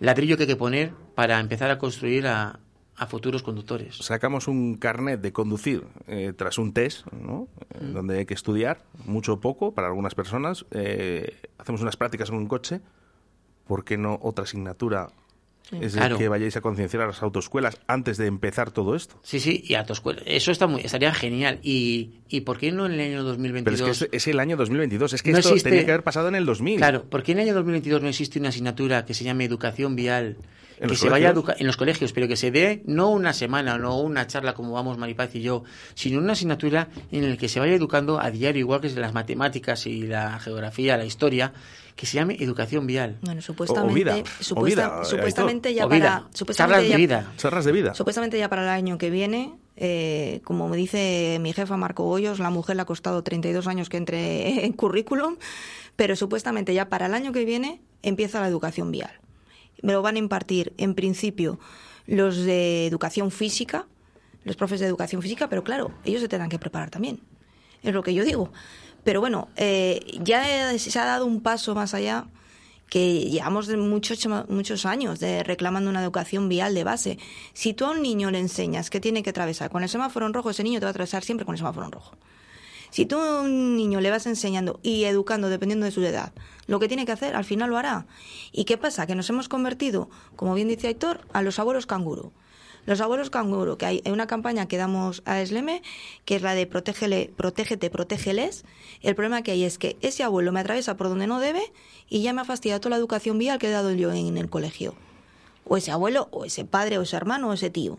ladrillo que hay que poner para empezar a construir a, a futuros conductores. Sacamos un carnet de conducir eh, tras un test, ¿no? Eh, donde hay que estudiar mucho o poco para algunas personas. Eh, hacemos unas prácticas en un coche. ¿Por qué no otra asignatura? Es Claro. que vayáis a concienciar a las autoescuelas antes de empezar todo esto. Sí, sí, y a tu escuela. Eso está muy, estaría genial. ¿Y, ¿Y por qué no en el año 2022? Pero es que es, es el año 2022. Es que No esto existe- tenía que haber pasado en el 2000. Claro, ¿por qué en el año 2022 no existe una asignatura que se llame educación vial? ¿En que los se vaya a en los colegios, pero que se dé no una semana, no una charla como vamos Maripaz y yo, sino una asignatura en la que se vaya educando a diario, igual que es las matemáticas y la geografía, la historia, que se llame educación vial. Bueno, supuestamente, supuesta- supuestamente ya O vida. para supuestamente Charlas de ya- vida. Charlas de vida. Supuestamente ya para el año que viene, eh, como me dice mi jefa Marco Bollos, la mujer le ha costado 32 años que entre en currículum, pero supuestamente ya para el año que viene empieza la educación vial. Me lo van a impartir en principio los de educación física, los profes de educación física, pero claro, ellos se tendrán que preparar también. Es lo que yo digo. Pero bueno, eh, ya se ha dado un paso más allá que llevamos muchos, muchos años de reclamando una educación vial de base. Si tú a un niño le enseñas que tiene que atravesar con el semáforo en rojo, ese niño te va a atravesar siempre con el semáforo en rojo. Si tú a un niño le vas enseñando y educando dependiendo de su edad lo que tiene que hacer, al final lo hará. ¿Y qué pasa? Que nos hemos convertido, como bien dice Aitor, a los abuelos canguro. Los abuelos canguro, que hay una campaña que damos a Esleme, que es la de protégele, protégete, protégeles. El problema que hay es que ese abuelo me atraviesa por donde no debe y ya me ha fastidiado toda la educación vial que he dado yo en el colegio. O ese abuelo, o ese padre, o ese hermano, o ese tío.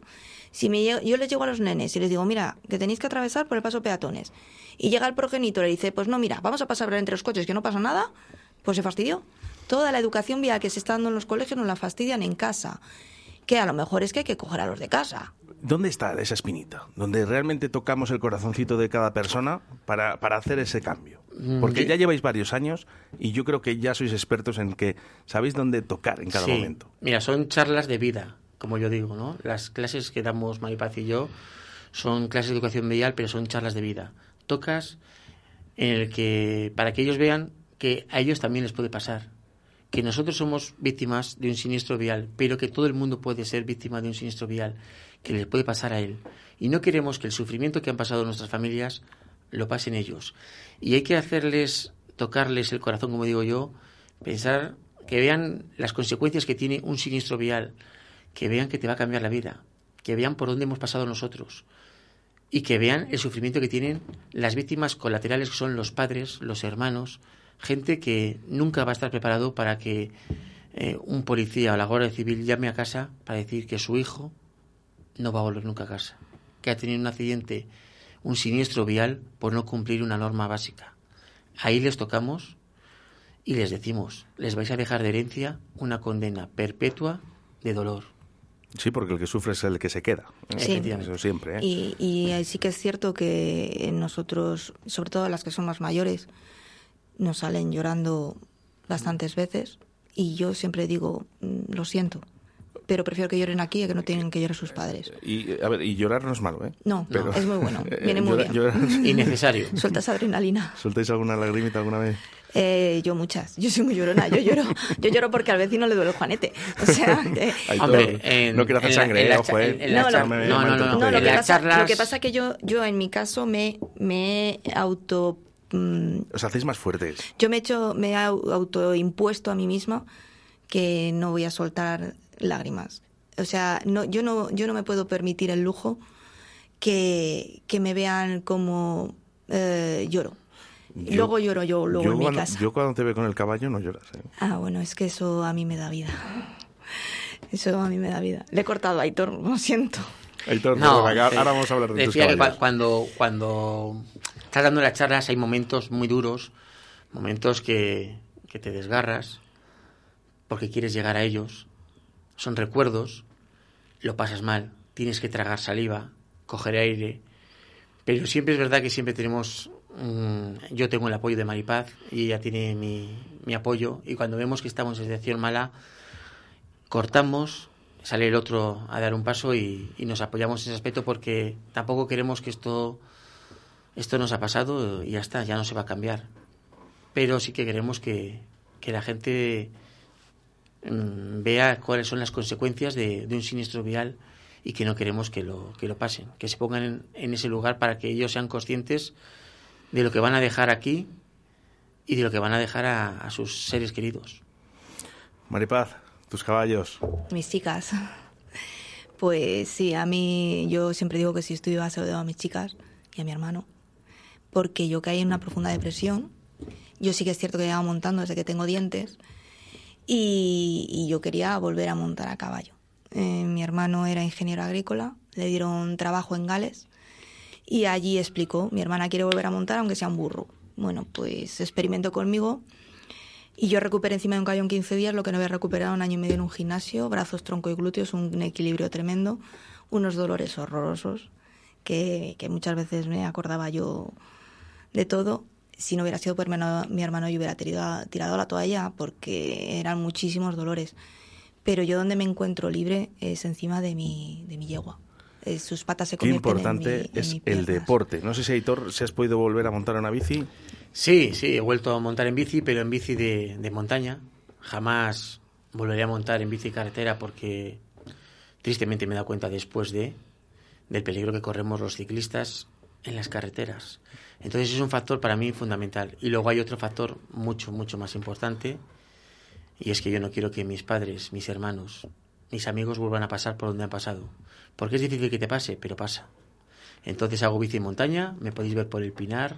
Si me yo les llego a los nenes y les digo, mira, que tenéis que atravesar por el paso peatones, y llega el progenitor y le dice, pues no, mira, vamos a pasar entre los coches, que no pasa nada, pues se fastidió. Toda la educación vial que se está dando en los colegios nos la fastidian en casa. Que a lo mejor es que hay que coger a los de casa. ¿Dónde está esa espinita? Donde realmente tocamos el corazoncito de cada persona para, para hacer ese cambio. Mm, Porque ya lleváis varios años y yo creo que ya sois expertos en que sabéis dónde tocar en cada Sí. momento. Mira, son charlas de vida, como yo digo, ¿no? Las clases que damos Maripaz y yo son clases de educación vial, pero son charlas de vida. Tocas en el que, para que ellos vean que a ellos también les puede pasar. Que nosotros somos víctimas de un siniestro vial, pero que todo el mundo puede ser víctima de un siniestro vial, que les puede pasar a él. Y no queremos que el sufrimiento que han pasado nuestras familias lo pasen ellos. Y hay que hacerles tocarles el corazón, como digo yo, pensar que vean las consecuencias que tiene un siniestro vial, que vean que te va a cambiar la vida, que vean por dónde hemos pasado nosotros y que vean el sufrimiento que tienen las víctimas colaterales que son los padres, los hermanos, gente que nunca va a estar preparado para que eh, un policía o la Guardia Civil llame a casa para decir que su hijo no va a volver nunca a casa, que ha tenido un accidente, un siniestro vial por no cumplir una norma básica. Ahí les tocamos y les decimos, les vais a dejar de herencia una condena perpetua de dolor. Sí, porque el que sufre es el que se queda. Sí. Eso siempre. ¿eh? Y, y sí que es cierto que nosotros, sobre todo las que son más mayores, nos salen llorando bastantes veces y yo siempre digo, mm, lo siento, pero prefiero que lloren aquí a que no tienen que llorar sus padres. Y, a ver, y llorar no es malo, ¿eh? No, no, es muy bueno, viene muy llora- bien. llorar- Innecesario. Sueltas adrenalina. ¿Soltáis alguna lagrimita alguna vez? Eh, yo muchas, yo soy muy llorona, yo lloro, yo lloro porque al vecino le duele el juanete. O sea, eh, Aitor, Hombre, en- no quiero hacer sangre, eh, ojo, eh. No, no, lo que, las pasa, charlas- lo que pasa es que yo, yo en mi caso me, me he auto... mm, Os hacéis más fuertes. yo me he hecho, me he au- autoimpuesto a mí misma que no voy a soltar lágrimas. O sea, no, yo no, yo no me puedo permitir el lujo que, que me vean como eh, lloro. Yo- luego lloro yo, luego yo en mi cuando, casa. yo cuando te veo con el caballo no lloras. ¿eh? Ah, bueno, es que eso a mí me da vida. Eso a mí me da vida. Le he cortado a Aitor, lo siento. Aitor, No, perdona, que ahora vamos a hablar de tus decía que caballos. cua- cuando, cuando estás dando las charlas hay momentos muy duros, momentos que, que te desgarras porque quieres llegar a ellos. Son recuerdos, lo pasas mal, tienes que tragar saliva, coger aire. Pero siempre es verdad que siempre tenemos. Mm, yo tengo el apoyo de Maripaz y ella tiene mi, apoyo. Y cuando vemos que estamos en situación mala, cortamos, sale el otro a dar un paso y, nos apoyamos en ese aspecto porque tampoco queremos que esto, esto nos ha pasado y ya está, ya no se va a cambiar. Pero sí que queremos que, que la gente mm, vea cuáles son las consecuencias de, un siniestro vial y que no queremos que lo, que lo pasen, que se pongan en ese lugar para que ellos sean conscientes de lo que van a dejar aquí y de lo que van a dejar a, a sus seres queridos. Maripaz, tus caballos. Mis chicas. Pues sí, a mí yo siempre digo que si se lo debo a mis chicas y a mi hermano. Porque yo caí en una profunda depresión. Yo sí que es cierto que llevaba montando desde que tengo dientes. Y, y yo quería volver a montar a caballo. Eh, mi hermano era ingeniero agrícola, le dieron trabajo en Gales. Y allí explicó, mi hermana quiere volver a montar aunque sea un burro. Bueno, pues experimentó conmigo y yo recuperé encima de un callo en 15 días lo que no había recuperado un año y medio en un gimnasio, brazos, tronco y glúteos, un equilibrio tremendo, unos dolores horrorosos que, muchas veces me acordaba yo de todo. Si no hubiera sido por mi hermano, mi hermano yo hubiera tirado, tirado la toalla porque eran muchísimos dolores. Pero yo donde me encuentro libre es encima de mi, de mi yegua. Eh, sus patas se Qué importante en mi, en es el deporte. No sé si Aitor, si has podido volver a montar una bici. Sí, sí, he vuelto a montar en bici, pero en bici de, de montaña. Jamás volveré a montar en bici carretera porque tristemente me he dado cuenta después de del peligro que corremos los ciclistas en las carreteras. Entonces es un factor para mí fundamental. Y luego hay otro factor mucho, mucho más importante y es que yo no quiero que mis padres, mis hermanos, mis amigos vuelvan a pasar por donde han pasado. Porque es difícil que te pase, pero pasa. Entonces hago bici en montaña, me podéis ver por el Pinar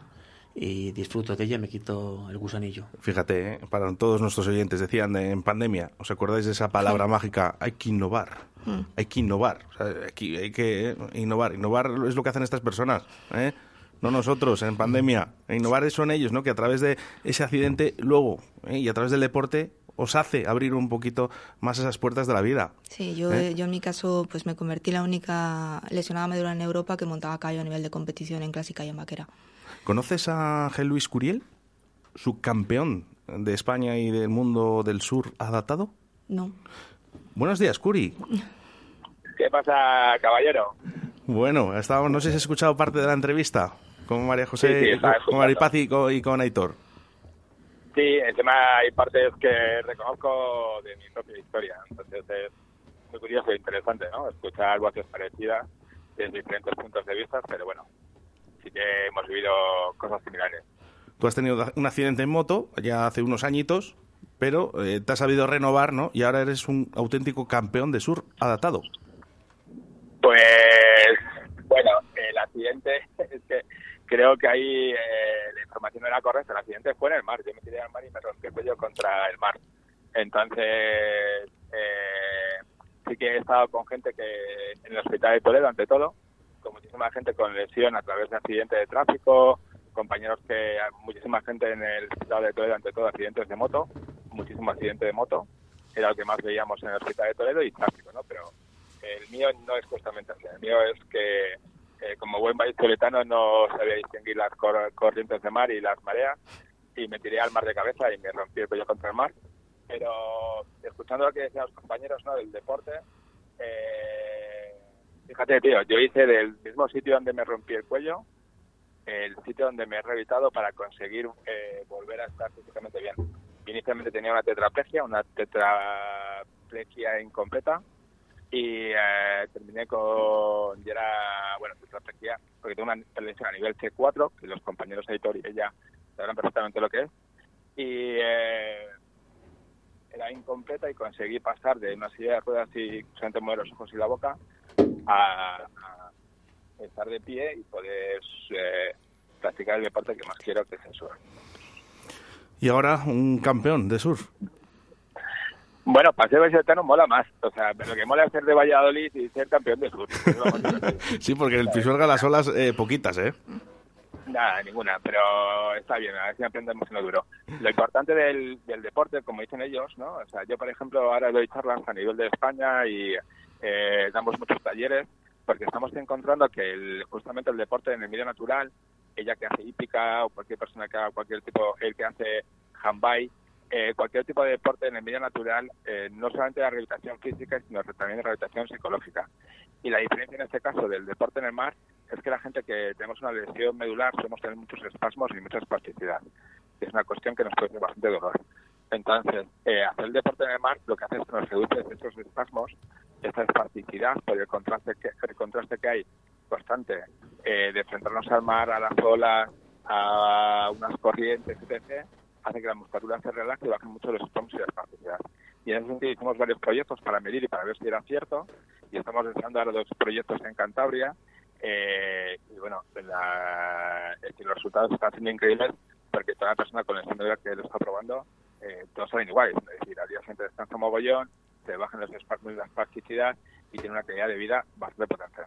y disfruto de ella, me quito el gusanillo. Fíjate, ¿eh? para todos nuestros oyentes, decían en pandemia, ¿os acordáis de esa palabra mágica? Hay que innovar. Mm. Hay que innovar. O sea, hay que eh, innovar. Innovar es lo que hacen estas personas. ¿eh? No nosotros, en pandemia. Innovar son ellos, ¿no? Que a través de ese accidente, luego, ¿eh? y a través del deporte, os hace abrir un poquito más esas puertas de la vida. Sí, yo, ¿Eh? yo en mi caso pues me convertí en la única lesionada medula en Europa que montaba a caballo a nivel de competición en clásica y en vaquera. ¿Conoces a Ángel Luis Curiel? Subcampeón de España y del mundo del sur adaptado. No. Buenos días, Curi. ¿Qué pasa, caballero? Bueno, estábamos, no sé si has escuchado parte de la entrevista con María José, Sí, sí, estaba con. Maripaz y con, y con Aitor. Sí, encima hay partes que reconozco de mi propia historia. Entonces es muy curioso e interesante, ¿no? Escuchar voces parecidas desde diferentes puntos de vista, pero bueno, sí que hemos vivido cosas similares. Tú has tenido un accidente en moto ya hace unos añitos, pero eh, te has sabido renovar, ¿no? Y ahora eres un auténtico campeón de sur adaptado. Pues, bueno, el accidente es que creo que ahí eh, la información no era correcta. El accidente fue en el mar. Yo me tiré al mar y me rompí el cuello contra el mar. Entonces, eh, sí que he estado con gente que en el hospital de Toledo, ante todo, con muchísima gente con lesión a través de accidentes de tráfico, compañeros que, muchísima gente en el hospital de Toledo, ante todo, accidentes de moto, muchísimo accidente de moto, era lo que más veíamos en el hospital de Toledo y tráfico, ¿no? Pero el mío no es justamente así, el mío es que eh, como buen vallisoletano no sabía distinguir las cor- corrientes de mar y las mareas y me tiré al mar de cabeza y me rompí el cuello contra el mar. Pero escuchando lo que decían los compañeros del deporte, eh, fíjate, tío, yo hice del mismo sitio donde me rompí el cuello, el sitio donde me he rehabilitado para conseguir eh, volver a estar físicamente bien. Inicialmente tenía una tetraplegia, una tetraplegia incompleta, y eh, terminé con ya era bueno tetraplegia porque tengo una lesión a nivel C4 que los compañeros editor y ella sabrán perfectamente lo que es y eh, era incompleta y conseguí pasar de una silla de ruedas y solamente mover los ojos y la boca a, a estar de pie y poder eh, practicar el deporte que más quiero que es el surf. Y ahora un campeón de surf. Bueno, para ser vallisoletano mola más. O sea, lo que mola es ser de Valladolid y ser campeón de surf. Sí, porque el Pisuerga las olas eh, poquitas, ¿eh? Nada, ninguna, pero está bien, a ver si aprendemos en lo duro. Lo importante del, del deporte, como dicen ellos, ¿no? O sea, yo, por ejemplo, ahora doy charlas a nivel de España y eh, damos muchos talleres porque estamos encontrando que el, justamente el deporte en el medio natural, ella que hace hípica o cualquier persona que haga cualquier tipo, el que hace handbike, eh, cualquier tipo de deporte en el medio natural, eh, no solamente de rehabilitación física, sino también de rehabilitación psicológica. Y la diferencia en este caso del deporte en el mar es que la gente que tenemos una lesión medular podemos tener muchos espasmos y mucha espasticidad. Es una cuestión que nos produce bastante dolor. Entonces, eh, hacer el deporte en el mar lo que hace es que nos reduce estos espasmos, esta espasticidad, por el contraste que, el contraste que hay constante eh, de enfrentarnos al mar, a las olas, a unas corrientes, etc., hace que la musculatura se relaje y bajen mucho los espasmos y la espasticidad. Y en ese sentido hicimos varios proyectos para medir y para ver si era cierto, y estamos desarrollando ahora dos proyectos en Cantabria, eh, y bueno, la- es que los resultados están siendo increíbles porque toda persona con el síndrome que lo está probando, eh, todos salen iguales. Es decir, al día siguiente descansa mogollón, se bajan los espasmos y la espasticidad y tiene una calidad de vida bastante potente.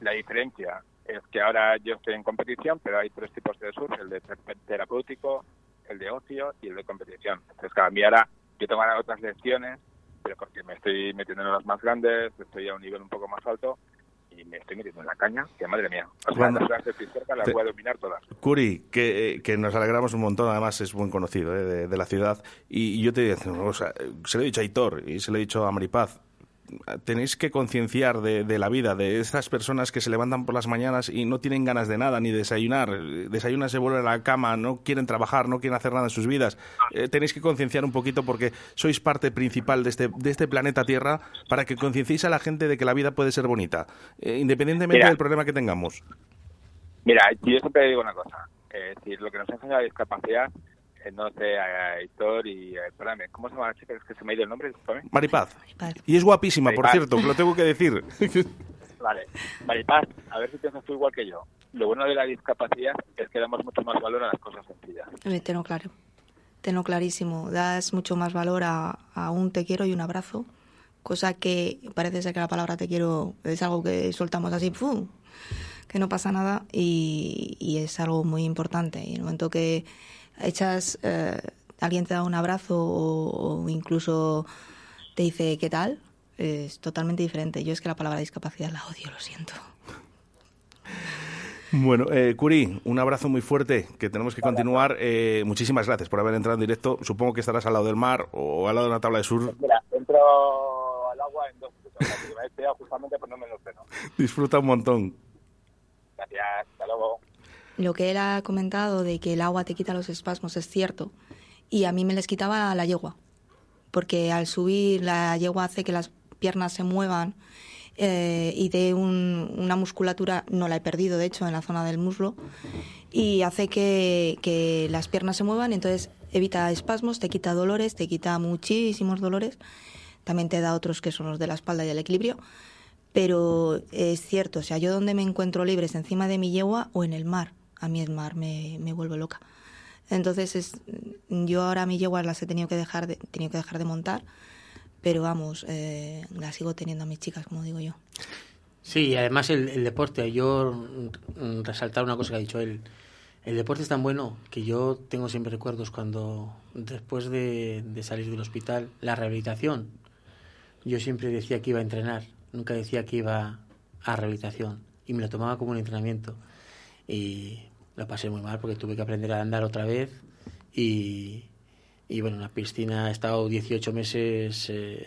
La diferencia es que ahora yo estoy en competición, pero hay tres tipos de surf, el de ter- terapéutico, el de ocio y el de competición. Entonces, cada mí ahora yo ahora otras lecciones, pero porque me estoy metiendo en las más grandes, estoy a un nivel un poco más alto y me estoy metiendo en la caña, que madre mía. O sea, las de cerca las voy a dominar todas. Curi, que, eh, que nos alegramos un montón, además es buen conocido eh, de, de la ciudad. Y, y yo te una cosa, eh, se lo he dicho a Aitor y se lo he dicho a Maripaz. Tenéis que concienciar de, de la vida, de estas personas que se levantan por las mañanas y no tienen ganas de nada, ni desayunar. Desayunan, se vuelven a la cama, no quieren trabajar, no quieren hacer nada en sus vidas. Eh, tenéis que concienciar un poquito porque sois parte principal de este, de este planeta Tierra para que concienciéis a la gente de que la vida puede ser bonita, eh, independientemente Mira. del problema que tengamos. Mira, yo siempre digo una cosa. Es decir, lo que nos enseña la discapacidad, no sé, a Héctor y... eh, espérame, ¿cómo se llama la chica? Es que se me ha ido el nombre, discúlpame. Maripaz. Y es guapísima, por Maripaz. cierto, que lo tengo que decir. Vale, Maripaz, a ver si piensas tú igual que yo. Lo bueno de la discapacidad es que damos mucho más valor a las cosas sencillas. Eh, Tenlo claro. Tenlo clarísimo. Das mucho más valor a, a un te quiero y un abrazo. Cosa que parece ser que la palabra te quiero es algo que soltamos así, ¡pum! que no pasa nada y, y es algo muy importante. Y en el momento que echas, eh, alguien te da un abrazo o, o incluso te dice qué tal, es totalmente diferente. Yo es que la palabra discapacidad la odio, lo siento. Bueno, eh, Curi, un abrazo muy fuerte, que tenemos que continuar. Eh, muchísimas gracias por haber entrado en directo. Supongo que estarás al lado del mar o al lado de una tabla de surf. Mira, entro al agua en dos minutos. justamente por no me lo. Disfruta un montón. Gracias, hasta luego. Lo que él ha comentado de que el agua te quita los espasmos es cierto. Y a mí me les quitaba la yegua. Porque al subir la yegua hace que las piernas se muevan, eh, y de un- una musculatura, no la he perdido de hecho en la zona del muslo, y hace que, que las piernas se muevan, entonces evita espasmos, te quita dolores, te quita muchísimos dolores, también te da otros que son los de la espalda y el equilibrio, pero es cierto, o sea, yo donde me encuentro libre es encima de mi yegua o en el mar, a mí el mar me, me vuelve loca. Entonces es, yo ahora mi yegua las he tenido que dejar de, tenido que dejar de montar, pero vamos, eh, las sigo teniendo a mis chicas, como digo yo. Sí, y además el, el deporte, yo resaltar una cosa que ha dicho él. El deporte es tan bueno que yo tengo siempre recuerdos cuando, después de, de salir del hospital, la rehabilitación, yo siempre decía que iba a entrenar, nunca decía que iba a rehabilitación, y me lo tomaba como un entrenamiento. Y lo pasé muy mal porque tuve que aprender a andar otra vez, y, y bueno, en la piscina he estado 18 meses, eh,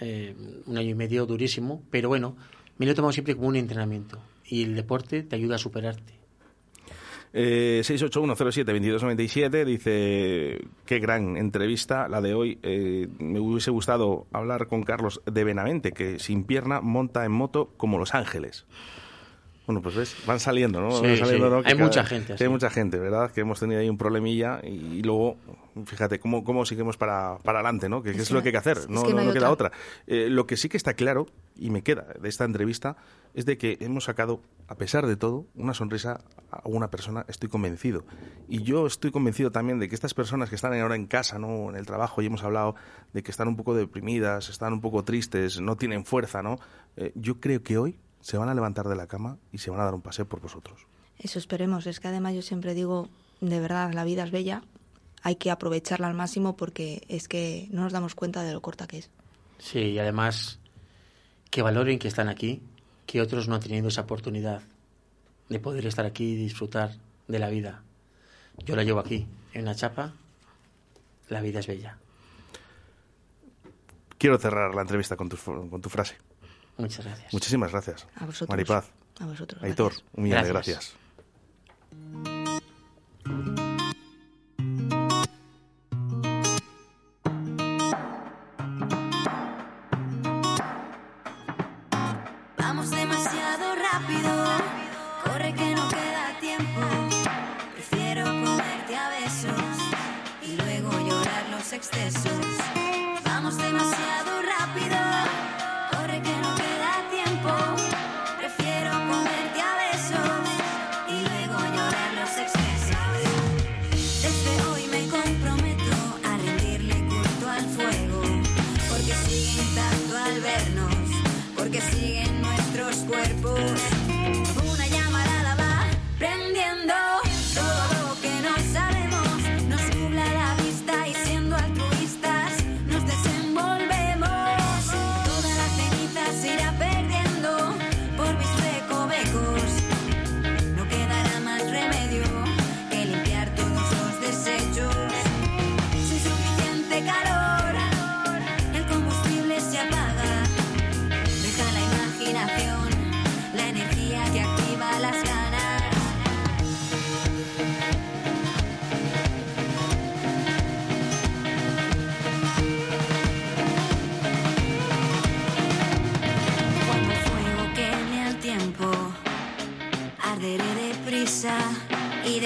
eh, un año y medio durísimo, pero bueno, me lo he tomado siempre como un entrenamiento, y el deporte te ayuda a superarte. Eh, 681072297 dice, qué gran entrevista la de hoy. Eh, me hubiese gustado hablar con Carlos de Benavente, que sin pierna monta en moto como Los Ángeles. Bueno, pues ves, van saliendo, ¿no? Sí, Van saliendo, sí. ¿no? Hay cada- mucha gente. Hay mucha gente, ¿verdad? Que hemos tenido ahí un problemilla y, luego, fíjate, cómo, cómo seguimos para, para adelante, ¿no? Que, Es es, que lo que hay que hacer, no, que no no- no queda otra. otra. Eh, lo que sí que está claro, y me queda de esta entrevista, es de que hemos sacado, a pesar de todo, una sonrisa a una persona, estoy convencido. Y yo estoy convencido también de que estas personas que están ahora en casa, ¿no? en el trabajo, y hemos hablado de que están un poco deprimidas, están un poco tristes, no tienen fuerza, ¿no? Eh, yo creo que hoy se van a levantar de la cama y se van a dar un paseo por vosotros. Eso esperemos. Es que además yo siempre digo, de verdad, la vida es bella, hay que aprovecharla al máximo porque es que no nos damos cuenta de lo corta que es. Sí, y además que valoren que están aquí, que otros no han tenido esa oportunidad de poder estar aquí y disfrutar de la vida. Yo la llevo aquí, en una chapa, la vida es bella. Quiero cerrar la entrevista con tu, con tu frase. Muchas gracias. Muchísimas gracias. A vosotros. Maripaz. A vosotros. Aitor, gracias. un millón de Gracias. Vamos demasiado rápido, corre que no queda tiempo. Prefiero comerte a besos y luego llorar los excesos. Vamos demasiado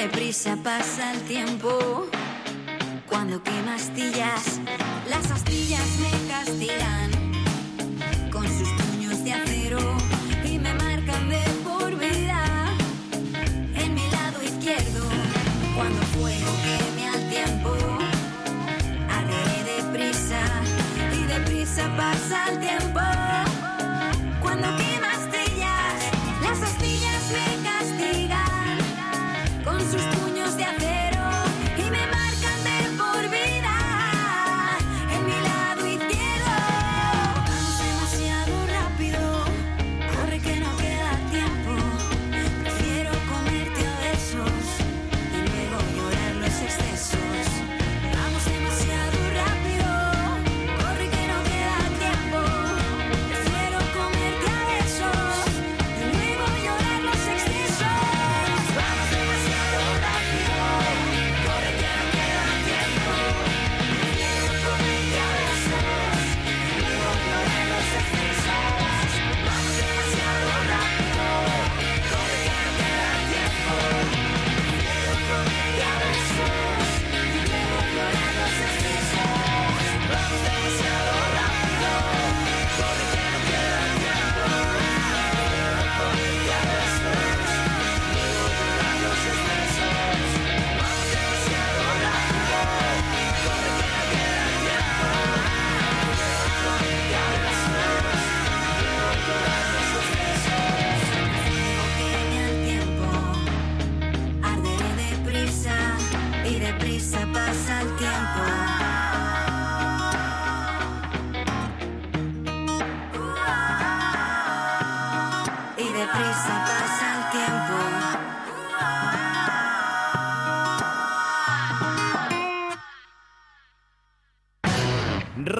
deprisa pasa el tiempo. Cuando quema astillas, las astillas me castigan con sus puños de acero y me marcan de por vida en mi lado izquierdo. Cuando fuego queme al tiempo, arderé deprisa y deprisa pasa el tiempo.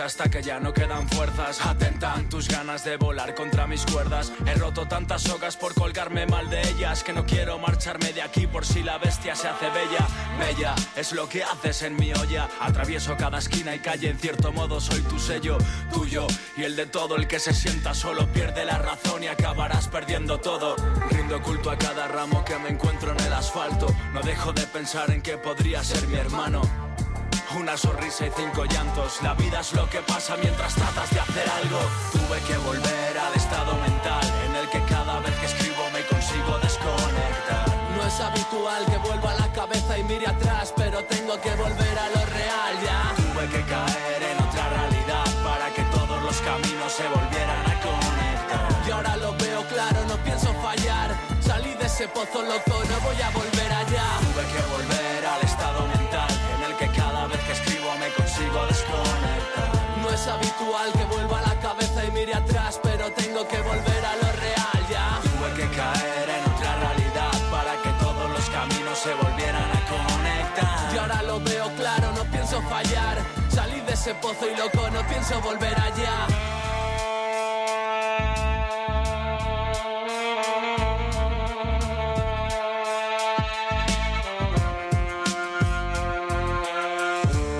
Hasta que ya no quedan fuerzas. Atentan tus ganas de volar contra mis cuerdas. He roto tantas sogas por colgarme mal de ellas que no quiero marcharme de aquí por si la bestia se hace bella. Bella es lo que haces en mi olla. Atravieso cada esquina y calle, en cierto modo soy tu sello, tuyo y el de todo el que se sienta solo pierde la razón y acabarás perdiendo todo. Rindo culto a cada ramo que me encuentro en el asfalto. No dejo de pensar en que podría ser mi hermano. Una sonrisa y cinco llantos. La vida es lo que pasa mientras tratas de hacer algo. Tuve que volver al estado mental en el que cada vez que escribo me consigo desconectar. No es habitual que vuelva a la cabeza y mire atrás, pero tengo que volver a lo real ya. Tuve que caer en otra realidad para que todos los caminos se volvieran a conectar. Y ahora lo veo claro, no pienso fallar. Salí de ese pozo loco, no voy a volver que volver a lo real ya. Tuve que caer en otra realidad para que todos los caminos se volvieran a conectar. Y ahora lo veo claro, no pienso fallar. Salí de ese pozo y loco, no pienso volver allá.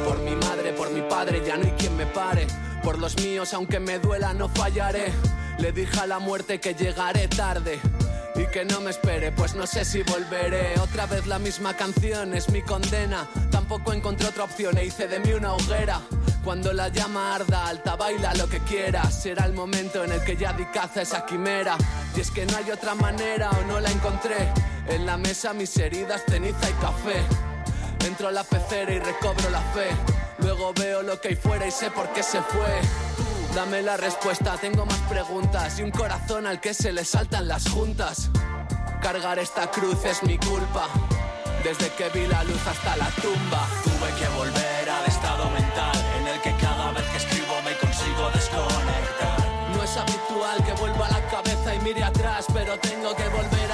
Por mi madre, por mi padre, ya no hay quien me pare. Por los míos, aunque me duela, no fallaré. Le dije a la muerte que llegaré tarde. Y que no me espere, pues no sé si volveré. Otra vez la misma canción es mi condena. Tampoco encontré otra opción e hice de mí una hoguera. Cuando la llama arda, alta baila lo que quieras. Será el momento en el que ya di caza esa quimera. Y es que no hay otra manera o no la encontré. En la mesa mis heridas, ceniza y café. Entro a la pecera y recobro la fe. Luego veo lo que hay fuera y sé por qué se fue. Dame la respuesta, tengo más preguntas y un corazón al que se le saltan las juntas. Cargar esta cruz es mi culpa. Desde que vi la luz hasta la tumba. Tuve que volver al estado mental en el que cada vez que escribo me consigo desconectar. No es habitual que vuelva a la cabeza y mire atrás, pero tengo que volver a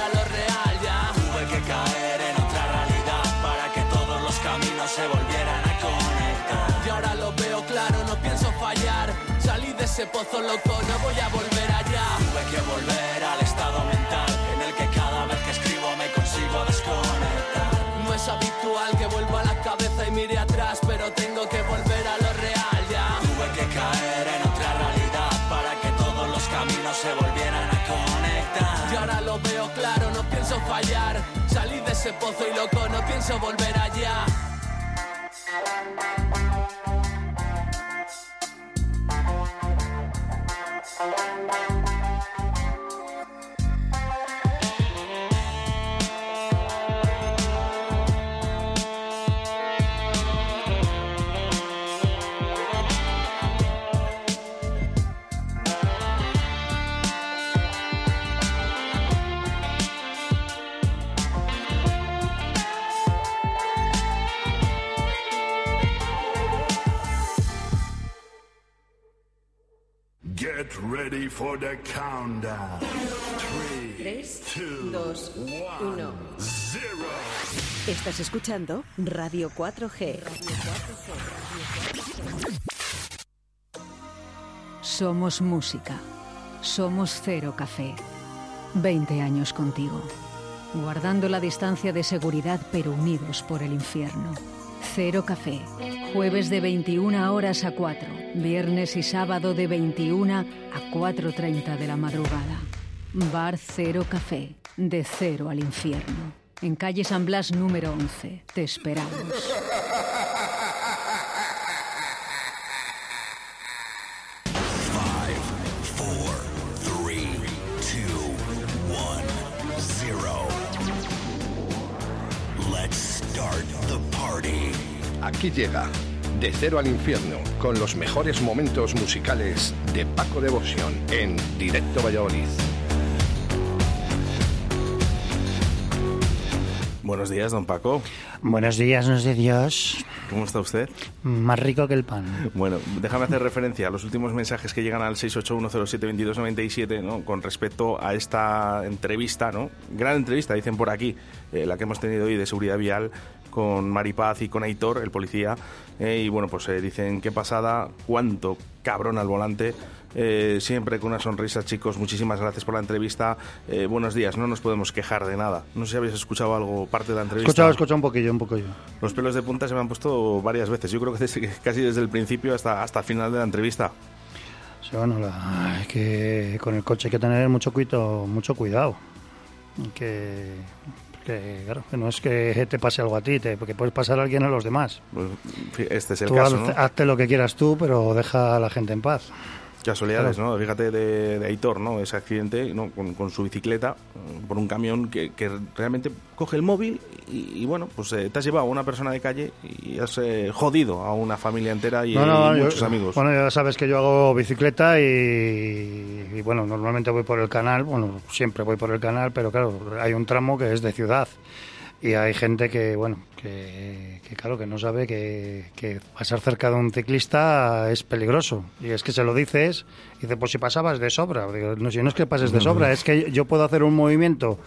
pozo loco, no voy a volver allá. Tuve que volver al estado mental en el que cada vez que escribo me consigo desconectar. No es habitual que vuelva a la cabeza y mire atrás, pero tengo que volver a lo real ya. Tuve que caer en otra realidad para que todos los caminos se volvieran a conectar. Y ahora lo veo claro, no pienso fallar. Salí de ese pozo y loco, no pienso volver allá. For the countdown. Three, 3, 2, 1. Estás escuchando Radio 4G. Somos música. Somos Cero Café. 20 años contigo. Guardando la distancia de seguridad pero unidos por el infierno. Cero Café. Jueves de 21 horas a 4. Viernes y sábado de 21 a 4.30 de la madrugada. Bar Cero Café. De cero al infierno. En calle San Blas número 11. Te esperamos. Aquí llega De Cero al Infierno con los mejores momentos musicales de Paco Devoción en Directo Valladolid. Buenos días, don Paco. Buenos días, no sé Dios. ¿Cómo está usted? Más rico que el pan. Bueno, déjame hacer referencia a los últimos mensajes que llegan al 681072297, ¿no? Con respecto a esta entrevista, ¿no? Gran entrevista, dicen por aquí, eh, la que hemos tenido hoy de seguridad vial con Maripaz y con Aitor, el policía. eh, y bueno, pues eh, dicen qué pasada, cuánto cabrón al volante. eh, siempre con una sonrisa, chicos. Muchísimas gracias por la entrevista. Eh, buenos días, no nos podemos quejar de nada. No sé si habéis escuchado algo, parte de la entrevista. Escuchado, escuchado un poquillo, un poquillo. Los pelos de punta se me han puesto varias veces. Yo creo que desde- casi desde el principio hasta, hasta el final de la entrevista. Sí, bueno, la- es que con el coche hay que tener mucho cuidado, mucho cuidado. Que, que, claro, que no es que te pase algo a ti, te, porque puedes pasar a alguien a los demás. Este es el tú caso, haz- ¿no? hazte lo que quieras tú, pero deja a la gente en paz. Casualidades, Claro. ¿no? Fíjate de, de Aitor, ¿no? Ese accidente ¿no? con, con su bicicleta eh, por un camión que, que realmente coge el móvil y, y, bueno, pues eh, te has llevado a una persona de calle y has eh, jodido a una familia entera y, No, no, y yo- muchos amigos. Bueno, ya sabes que yo hago bicicleta y, y, bueno, normalmente voy por el canal, bueno, siempre voy por el canal, pero claro, hay un tramo que es de ciudad y hay gente que, bueno, que, que claro, que no sabe que, que pasar cerca de un ciclista es peligroso. Y es que se lo dices, y dice, pues si pasabas de sobra. Digo, no, si no es que pases de sobra, es que yo puedo hacer un movimiento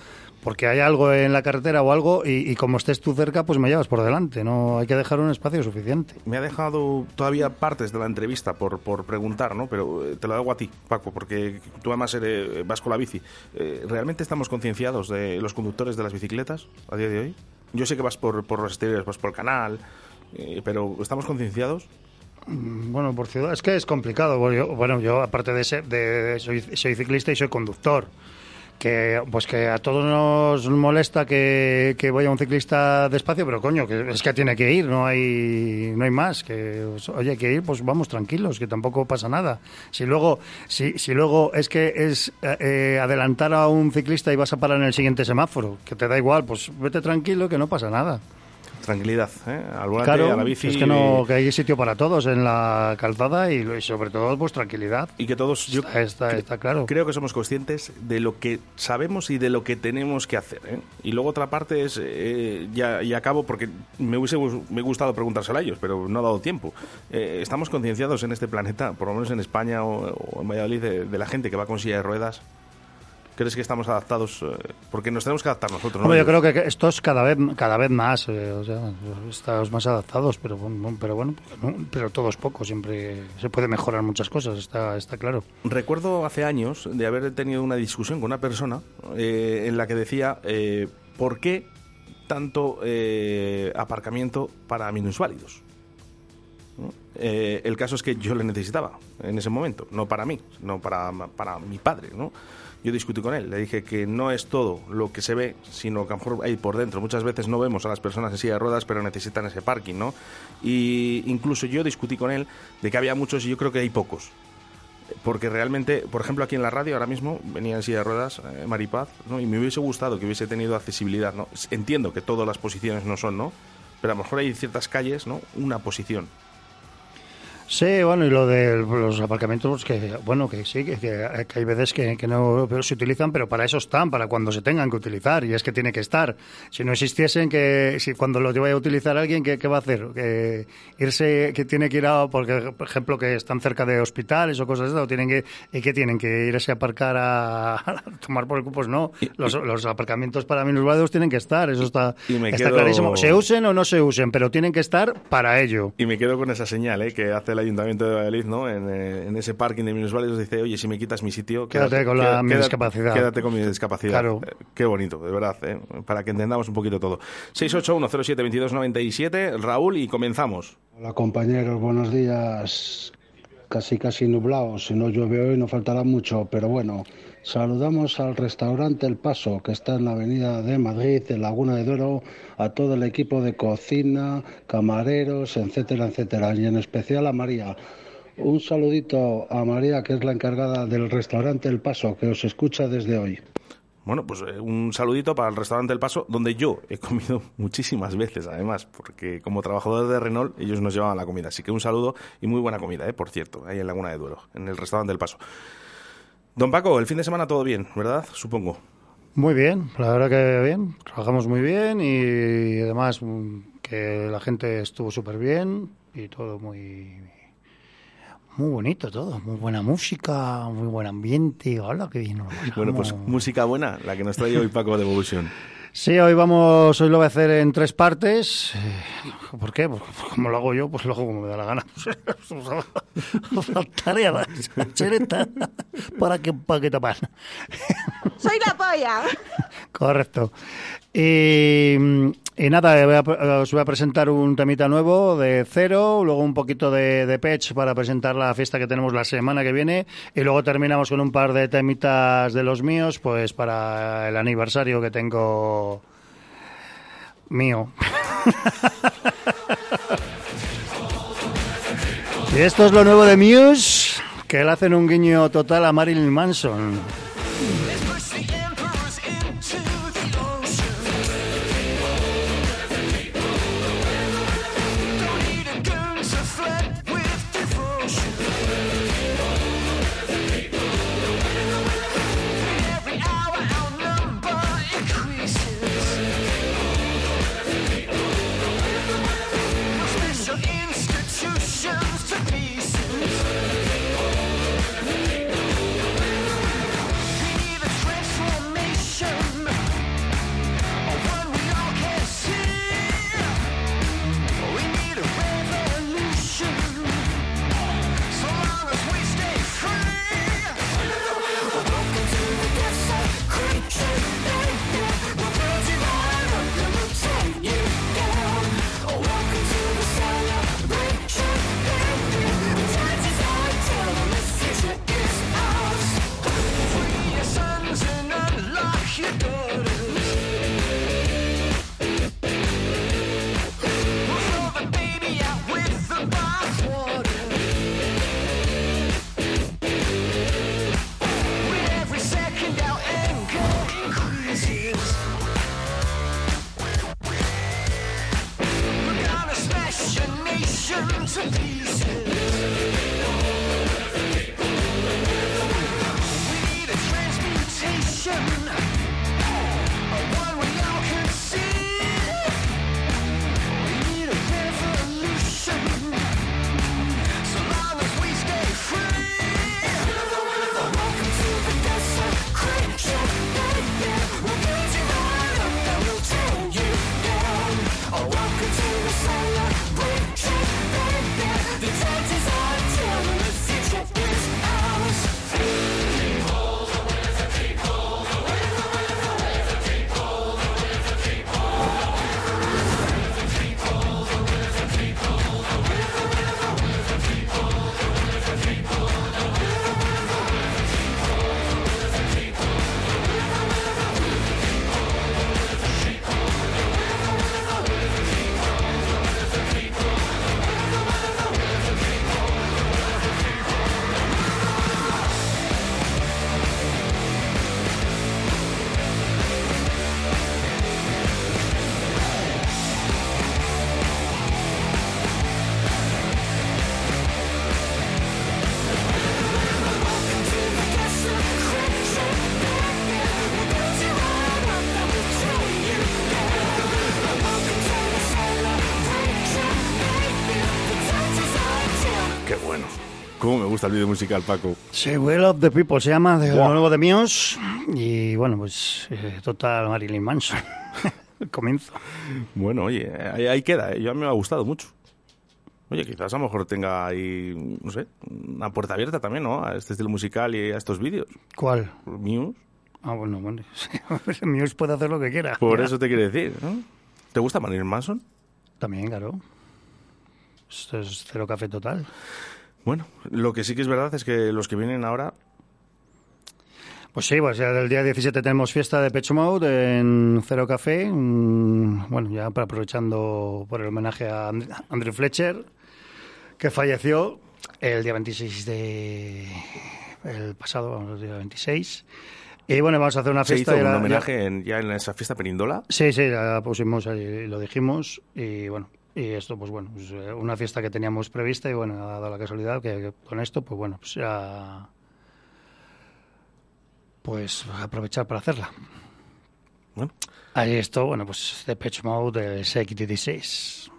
porque hay algo en la carretera o algo y, y como estés tú cerca, pues me llevas por delante. No hay que dejar un espacio suficiente. Me ha dejado todavía partes de la entrevista por, por preguntar, ¿no? Pero eh, te lo hago a ti, Paco, porque tú además eres, vas con la bici. Eh, ¿Realmente estamos concienciados de los conductores de las bicicletas a día de hoy? Yo sé que vas por, por los exteriores, vas por el canal, eh, pero ¿estamos concienciados? Mm, Bueno, por ciudad es que es complicado. Bueno, yo, bueno, yo, aparte de ser, de, soy, soy ciclista y soy conductor. Que, pues que a todos nos molesta que, que vaya un ciclista despacio, pero coño, que es que tiene que ir, no hay, no hay más. Que, pues, oye, hay que ir, pues vamos tranquilos, que tampoco pasa nada. Si luego, si, si luego es que es eh, eh, adelantar a un ciclista y vas a parar en el siguiente semáforo, que te da igual, pues vete tranquilo, que no pasa nada. Tranquilidad, ¿eh? Al volante, Claro, a la bici. es que no, que hay sitio para todos en la calzada y, sobre todo pues tranquilidad. Y que todos, yo está, está, está claro. Creo que somos conscientes de lo que sabemos y de lo que tenemos que hacer. ¿eh? Y luego otra parte es, eh, ya, y acabo porque me hubiese me gustado preguntárselo a ellos, pero no ha dado tiempo. Eh, estamos concienciados en este planeta, por lo menos en España o, o en Valladolid, de, de la gente que va con silla de ruedas. ¿Crees que estamos adaptados? Eh, porque nos tenemos que adaptar nosotros. ¿no? Hombre, yo creo que que esto es cada vez cada vez más, eh, o sea, estamos más adaptados, pero bueno, pero bueno, no, pero todo es poco, siempre se puede mejorar muchas cosas, está está claro. Recuerdo hace años de haber tenido una discusión con una persona eh, en la que decía eh, ¿por qué tanto eh, aparcamiento para minusválidos? Eh, el caso es que yo le necesitaba en ese momento, no para mí, no para, para mi padre, ¿no? Yo discutí con él, le dije que no es todo lo que se ve, sino que a lo mejor hay por dentro. Muchas veces no vemos a las personas en silla de ruedas, pero necesitan ese parking, ¿no? Y incluso yo discutí con él de que había muchos y yo creo que hay pocos porque realmente, por ejemplo, aquí en la radio ahora mismo venía en silla de ruedas eh, Maripaz, ¿no? Y me hubiese gustado que hubiese tenido accesibilidad, ¿no? Entiendo que todas las posiciones no son, ¿no? Pero a lo mejor hay ciertas calles, ¿no? Una posición. Sí, bueno, y lo de los aparcamientos, que bueno, que sí, que, que- que hay veces que, que no se utilizan, pero para eso están, para cuando se tengan que utilizar, y es que tiene que estar. Si no existiesen, que si cuando lo vaya a utilizar alguien, ¿qué, qué va a hacer? Que irse, que tiene que ir a, porque, por ejemplo, que están cerca de hospitales o cosas de eso, tienen que, ¿y qué tienen? Que irse a aparcar a, a tomar por el cupo, pues no. Los, los aparcamientos para minusválidos tienen que estar, eso está, y me está quedo- clarísimo. Se usen o no se usen, pero tienen que estar para ello. Y me quedo con esa señal ¿eh? que hace el Ayuntamiento de Valladolid, ¿no? En, eh, en ese parking de minusválidos dice, oye, si me quitas mi sitio... Quédate con la- mi discapacidad. Quédate con mi discapacidad. Claro. Eh, qué bonito, de verdad, ¿eh? para que entendamos un poquito todo. 681072297, Raúl, y comenzamos. Hola compañeros, buenos días. Casi casi nublados, si no llueve hoy no faltará mucho, pero bueno, saludamos al restaurante El Paso, que está en la avenida de Madrid, en Laguna de Duero, a todo el equipo de cocina, camareros, etcétera, etcétera, y en especial a María. Un saludito a María, que es la encargada del restaurante El Paso, que os escucha desde hoy. Bueno, pues eh, un saludito para el restaurante El Paso, donde yo he comido muchísimas veces, además, porque como trabajador de Renault, ellos nos llevaban la comida. Así que un saludo y muy buena comida, ¿eh? por cierto, ahí en Laguna de Duero, en el restaurante El Paso. Don Paco, el fin de semana todo bien, ¿verdad? Supongo. Muy bien, la verdad que bien, trabajamos muy bien y además mm, que la gente estuvo súper bien y todo muy muy bonito todo, muy buena música, muy buen ambiente, hola, qué bien. nos Bueno, pues música buena, la que nos trae hoy Paco de Evolution. Sí, hoy vamos, hoy lo voy a hacer en tres partes. Eh, ¿Por qué? Pues como lo hago yo, pues lo hago como me da la gana. Faltaría más. Cheleta, ¿Para qué, para qué tapar? Soy la polla. Correcto. Y, y nada, os voy a presentar un temita nuevo de cero, luego un poquito de, de Patch para presentar la fiesta que tenemos la semana que viene y luego terminamos con un par de temitas de los míos, pues para el aniversario que tengo mío. y esto es lo nuevo de Muse, que le hacen un guiño total a Marilyn Manson. Gusta el vídeo musical, Paco. Sí, Will of the People se llama, de Buah. lo nuevo de Míos. Y bueno, pues eh, total Marilyn Manson. el comienzo. Bueno, oye, ahí, ahí queda. ¿eh? Yo a mí me ha gustado mucho. Oye, quizás a lo mejor tenga ahí, no sé, una puerta abierta también, ¿no? A este estilo musical y a estos vídeos. ¿Cuál? Muse. Ah, bueno, bueno. Muse puede hacer lo que quiera. Por eso te quiere decir, ¿no? ¿Te gusta Marilyn Manson? También, claro. Esto es cero café total. Bueno, lo que sí que es verdad es que los que vienen ahora Pues sí, pues ya el día 17 tenemos fiesta de Pecho Mode en Cero Café. Bueno, ya para- aprovechando por el homenaje a And- Andrew Fletcher, que falleció el día 26 de... el pasado, vamos, el día 26. Y bueno, vamos a hacer una se fiesta... hizo y un la- homenaje en- ya en esa fiesta Perindola. Sí, sí, la pusimos ahí, lo dijimos y bueno, y esto pues bueno, pues, eh, una fiesta que teníamos prevista y bueno, ha dado la casualidad que, que con esto pues bueno, pues pues aprovechar para hacerla. Bueno. Ahí esto, bueno, pues de Pitch Mode Shake 16.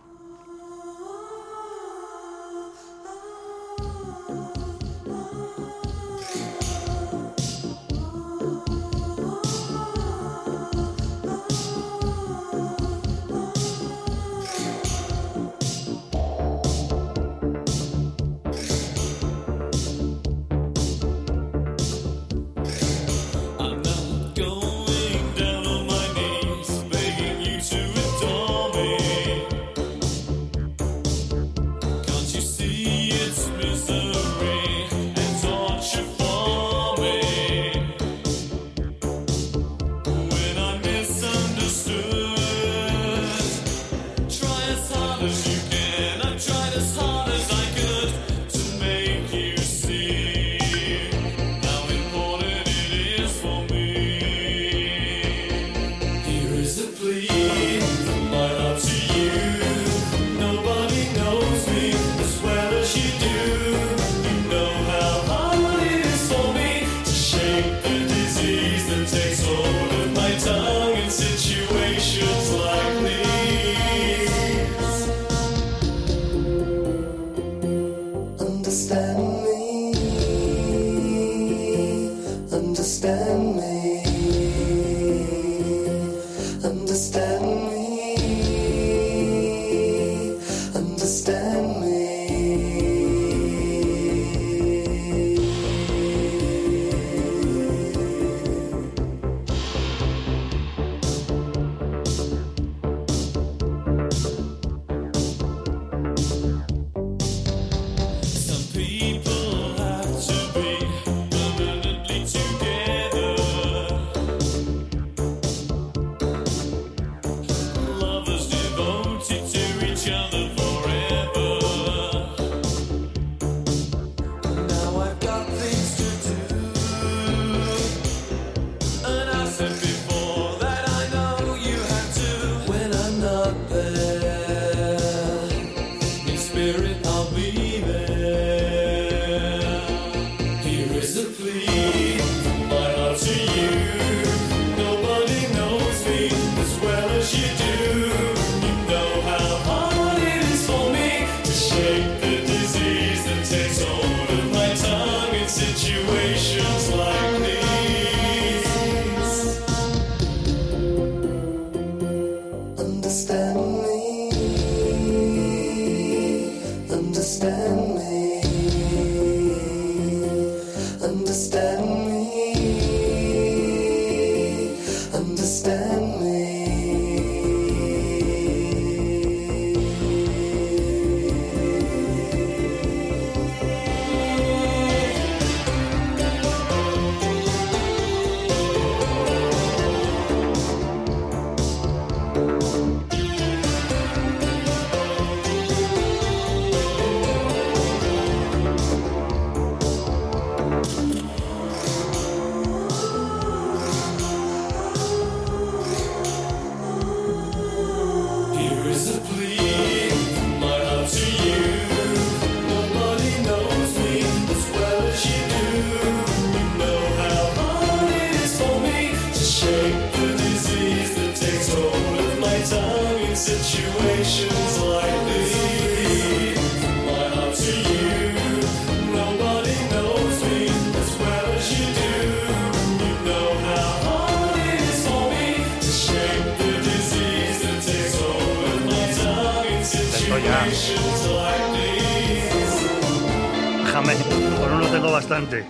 Déjame, por uno tengo bastante.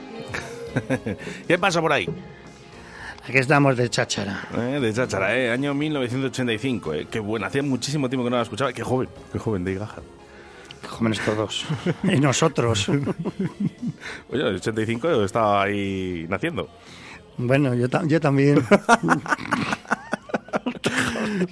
¿Qué pasa por ahí? Aquí estamos de cháchara. Eh, de cháchara, eh, año 1985. Eh. Qué bueno, hacía muchísimo tiempo que no la escuchaba. Qué joven, qué joven de Gaja. Jóvenes todos. y nosotros. Oye, el 85 yo estaba ahí naciendo. Bueno, yo, ta- yo también.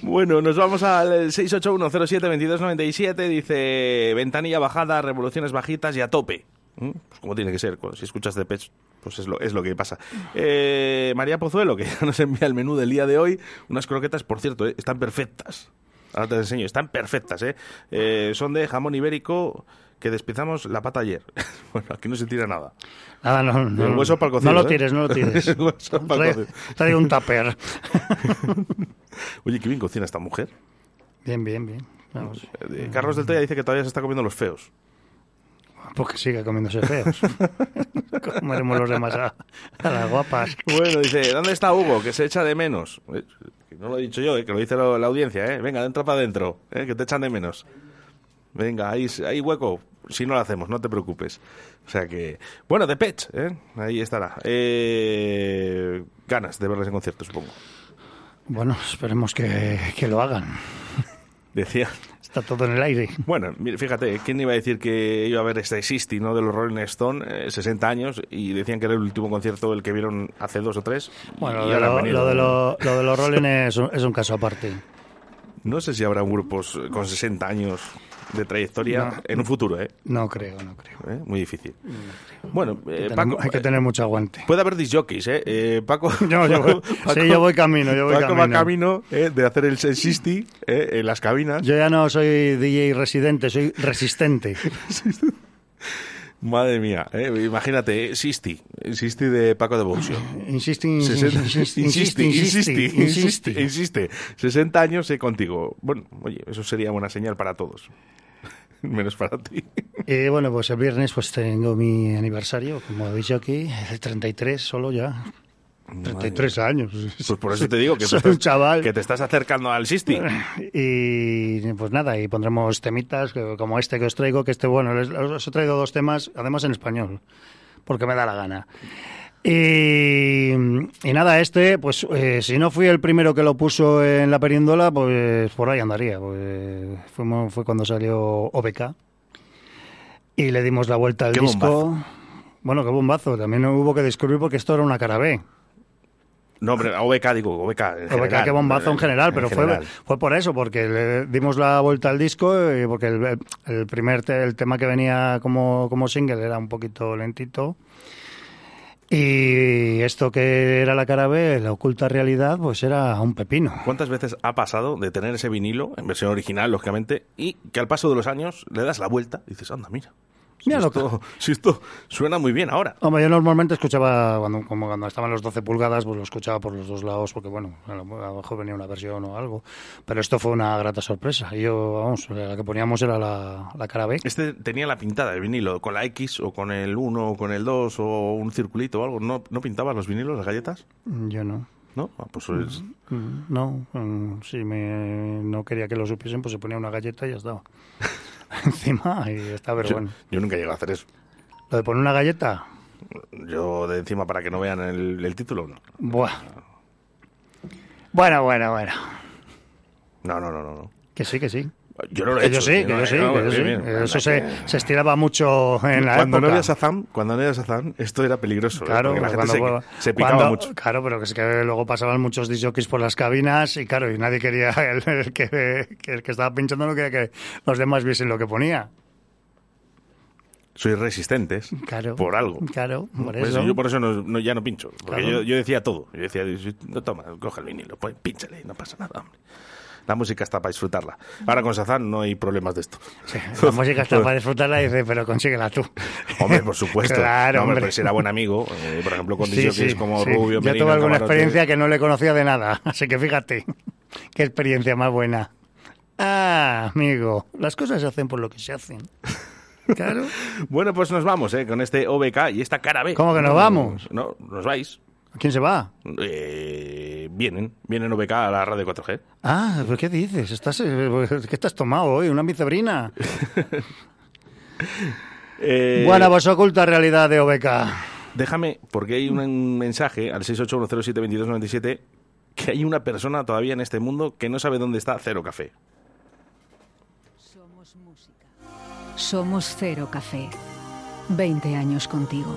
Bueno, nos vamos al 681072297. Dice ventanilla bajada, revoluciones bajitas y a tope. ¿Mm? Pues como tiene que ser. Si escuchas de Pech, pues es lo, es lo que pasa. Eh, María Pozuelo, que nos envía el menú del día de hoy. Unas croquetas, por cierto, eh, están perfectas. Ahora te las enseño, están perfectas. ¿eh? Eh, son de jamón ibérico que despiezamos la pata ayer. bueno, aquí no se tira nada. Nada, no, no, El hueso para el cocido, no lo tires, no lo tires. El hueso para el Trae, cocido. trae un tupper. Oye, qué bien cocina esta mujer. Bien, bien, bien. Vamos. Eh, Carlos del Toya dice que todavía se está comiendo los feos. Pues que siga comiéndose feos. Comeremos los demás a, a las guapas. Bueno, dice, ¿dónde está Hugo? Que se echa de menos. Eh, que no lo he dicho yo, eh, que lo dice lo- la audiencia. Eh. Venga, entra para adentro, eh, que te echan de menos. Venga, ahí, hay hueco. Si no lo hacemos, no te preocupes. O sea que... Bueno, de Pech, ¿eh? ahí estará. Eh, ganas de verles en concierto, supongo. Bueno, esperemos que, que lo hagan. Decía... Está todo en el aire. Bueno, fíjate, ¿quién iba a decir que iba a ver este Existi, ¿no? De los Rolling Stone, eh, 60 años, y decían que era el último concierto el que vieron hace dos o tres. Bueno, lo de, lo, lo de los Rolling es un, es un caso aparte. No sé si habrá grupos con 60 años de trayectoria No. en un futuro, ¿eh? No creo, no creo. ¿Eh? Muy difícil. Bueno, Hay eh, tener, Paco, hay que tener mucho aguante. puede haber disjockeys, ¿eh? Eh, Paco, Yo- yo voy- sí, yo voy camino, yo voy Paco va camino. eh, de hacer el Sensisti eh, en las cabinas. Yo ya no soy DJ residente, soy resistente. Madre mía, eh, imagínate, eh, Sisti, Sisti de Paco de Boxio. Insiste, Sesenta- insiste, insiste, insiste, insiste, insiste. insiste. 60 años eh, contigo. Bueno, oye, eso sería buena señal para todos. Menos para ti. Y bueno, pues el viernes pues tengo mi aniversario, como habéis dicho aquí, el 33 solo ya. 33 años. Pues por eso te digo que, te Soy estás, un chaval. que te estás acercando al Sisti. Y pues nada, y pondremos temitas que- como este que os traigo, que este, bueno, les- os he traído dos temas, además en español, porque me da la gana. Y, y nada, este, pues eh, si no fui el primero que lo puso en la perindola, pues por ahí andaría. Pues, fuimos- fue cuando salió OBK y le dimos la vuelta al Qué disco. bombazo. Bueno, qué bombazo. También hubo que descubrir porque esto era una cara B. No, hombre, OBK, digo, OBK. En OBK, general, qué bombazo en general, pero fue, general. fue por eso, porque le dimos la vuelta al disco y porque el, el primer te- el tema que venía como, como single era un poquito lentito. Y esto que era la cara B, la oculta realidad, pues era un pepino. ¿Cuántas veces ha pasado de tener ese vinilo, en versión original, lógicamente, y que al paso de los años le das la vuelta y dices, anda, mira. Si, Mira lo esto, si esto suena muy bien ahora. Hombre, yo normalmente escuchaba, cuando, como cuando estaban los 12 pulgadas, pues lo escuchaba por los dos lados, porque bueno, a lo a lo mejor venía una versión o algo. Pero esto fue una grata sorpresa. Y yo, vamos, la que poníamos era la, la cara B. Este tenía la pintada del vinilo, con la X o con el 1 o con el 2 o un circulito o algo. ¿No, no pintabas los vinilos, las galletas? Yo no. ¿No? Ah, pues es- Mm, No, mm, si me, no quería que lo supiesen, pues se ponía una galleta y ya estaba. encima y está, pero yo, yo nunca llegué a hacer eso. Lo de poner una galleta, Yo de encima para que no vean el, el título, no. buah. Bueno, bueno, bueno. No, no, no, no. no. Que sí, que sí. Yo no lo he hecho. yo sí, no, yo sí, no. Eso se, se estiraba mucho en la cuando no época. había Shazam, cuando no había Shazam, esto era peligroso. ¿eh? Claro, Porque la gente cuando- se, se picaba cuando- mucho. Claro, pero que es que luego pasaban muchos disjockeys por las cabinas y claro, y nadie quería, el, el que, el que estaba pinchando no quería que los demás viesen lo que ponía. Sois resistentes Claro. por algo. Claro, por Pues eso. Yo por eso no, no- ya no pincho. Porque Claro. yo, yo decía todo. Yo decía, no toma, coge el vinilo, pues pínchale, no pasa nada, hombre. La música está para disfrutarla. Ahora con Shazam no hay problemas de esto. La música está para disfrutarla y dice, pero consíguela tú. Hombre, por supuesto. Claro, no, hombre, pues era buen amigo. eh, por ejemplo, con Sí, sí, como. Rubio, Yo Merino, tuve alguna experiencia que no le conocía de nada, así que fíjate, qué experiencia más buena. Ah, amigo, las cosas se hacen por lo que se hacen. Claro. Bueno, pues nos vamos, ¿eh? Con este OBK y esta cara B. ¿Cómo que nos vamos? No, nos vais. ¿Quién se va? Eh, vienen, vienen OBK a la radio 4G. Ah, ¿pero ¿qué dices? ¿Estás, eh, ¿Qué estás tomado hoy? ¿Una micebrina? Eh, Buena, vos oculta realidad de OBK. Déjame, porque hay un, un mensaje al 681072297 que hay una persona todavía en este mundo que no sabe dónde está Cero Café. Somos Cero Café. 20 años contigo.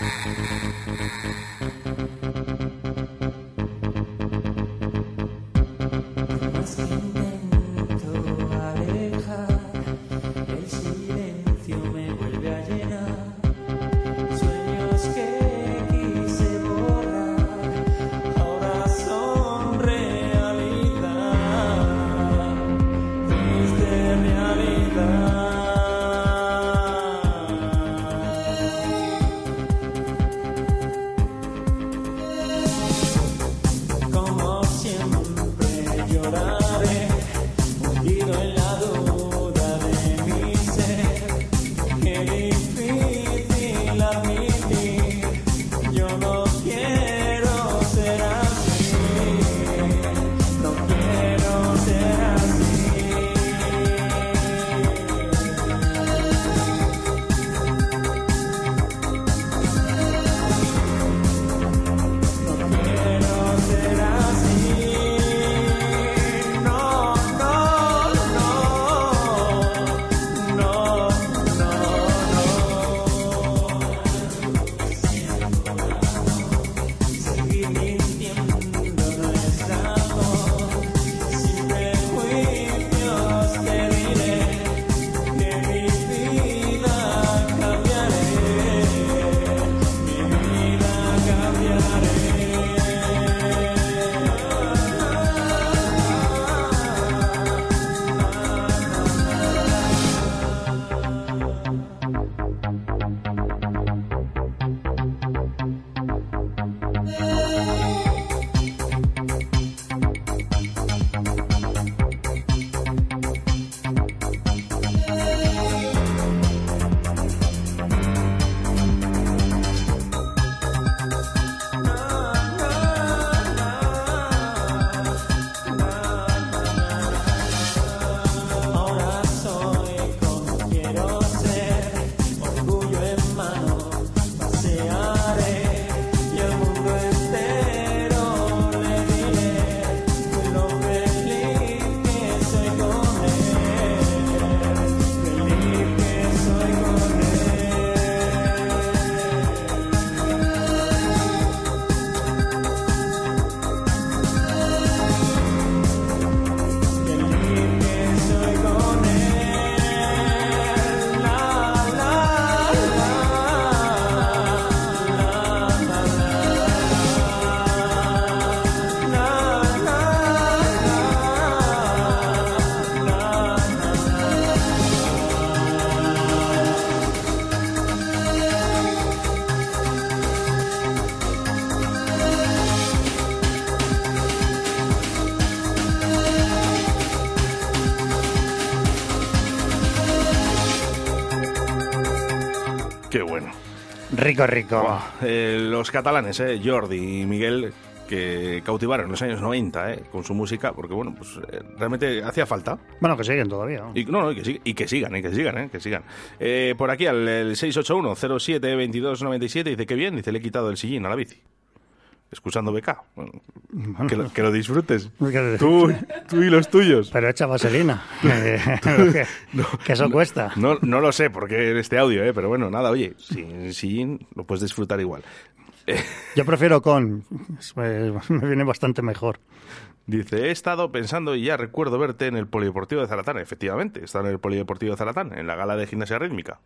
Rico, rico. Eh, los catalanes, eh, Jordi y Miguel, que cautivaron en los años 90 eh, con su música, porque bueno, pues eh, realmente hacía falta. Bueno, que siguen todavía. ¿no? Y, no, no, y que, sig- y que sigan, eh, que sigan, eh, que sigan. Eh, por aquí, al el 681-07-2297, dice que bien, dice, le he quitado el sillín a la bici. Escuchando BK. Bueno, que, lo, que lo disfrutes. Tú, tú y los tuyos. Pero echa vaselina. que, que eso cuesta. No, no lo sé porque este audio, ¿eh? pero bueno, nada, oye, sin sillín lo puedes disfrutar igual. Yo prefiero con. eh, Me viene bastante mejor. Dice, he estado pensando y ya recuerdo verte en el Polideportivo de Zaratán. Efectivamente, está en el Polideportivo de Zaratán, en la gala de gimnasia rítmica.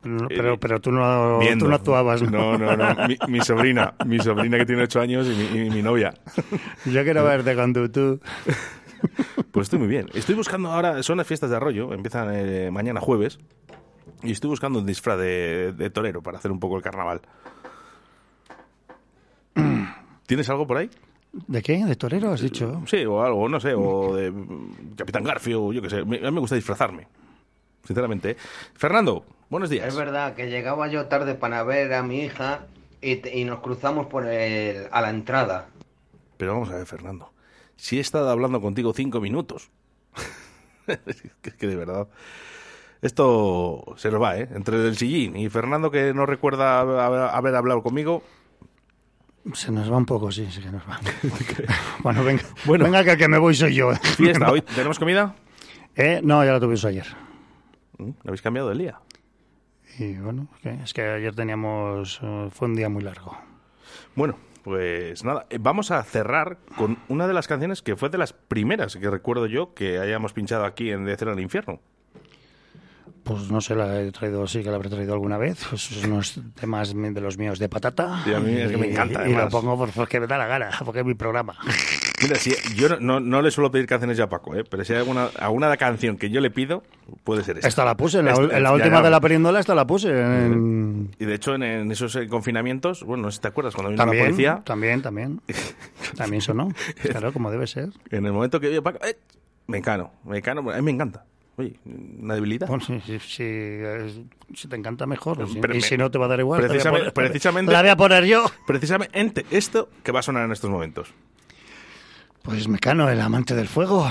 Pero, pero, pero tú, no, Viendo. tú no actuabas. No, no, no. Mi, mi sobrina, mi sobrina que tiene ocho años y mi, y mi novia. Yo quiero verte con tu tú. Pues estoy muy bien. Estoy buscando ahora, son las fiestas de Arroyo, empiezan eh, mañana jueves. Y estoy buscando un disfraz de, de torero para hacer un poco el carnaval. ¿Tienes algo por ahí? ¿De qué? ¿De torero has dicho? Sí, o algo, no sé, o de mm, Capitán Garfio, yo qué sé. A mí me gusta disfrazarme, sinceramente. Fernando, buenos días. Es verdad que llegaba yo tarde para ver a mi hija y, nos cruzamos por el, a la entrada. Pero vamos a ver, Fernando. Si he estado hablando contigo cinco minutos. es que, de verdad. Esto se nos va, ¿eh? Entre el sillín y Fernando, que no recuerda haber, haber hablado conmigo. Se nos va un poco, sí, sí que nos va. bueno, venga, venga que el que me voy soy yo. Fiesta, ¿hoy tenemos comida? Eh, no, ya la tuvimos ayer. ¿Mm? ¿Habéis cambiado el día? Y bueno, es que ayer teníamos... eh, fue un día muy largo. Bueno, pues nada, eh, vamos a cerrar con una de las canciones que fue de las primeras que recuerdo yo que hayamos pinchado aquí en De Cero al Infierno. Pues no sé, la he traído, sí que la habré traído alguna vez. Pues unos temas de los míos de patata. Sí, a mí es que me encanta, Y, y lo pongo por- porque me da la gana, porque es mi programa. Mira, si yo no, no, no le suelo pedir canciones ya a Paco, ¿eh? pero si hay alguna, alguna canción que yo le pido, puede ser esta. Esta la puse, en la, Esta- en la última ya. de la perindola, esta la puse. en- Y de hecho, en, en esos eh, confinamientos, bueno, no sé si te acuerdas, cuando vino la También, policía, también, también. También sonó. Claro, como debe ser. en el momento que vio Paco, ¡eh! me encano, me encano, a mí me encanta. Oye, una debilidad. Bueno, sí, eh, si te encanta mejor. Pero y me- si no te va a dar igual. te voy a Precisamente, poner- precisamente, La voy a poner yo. Precisamente esto que va a sonar en estos momentos. Pues Mecano, el amante del fuego.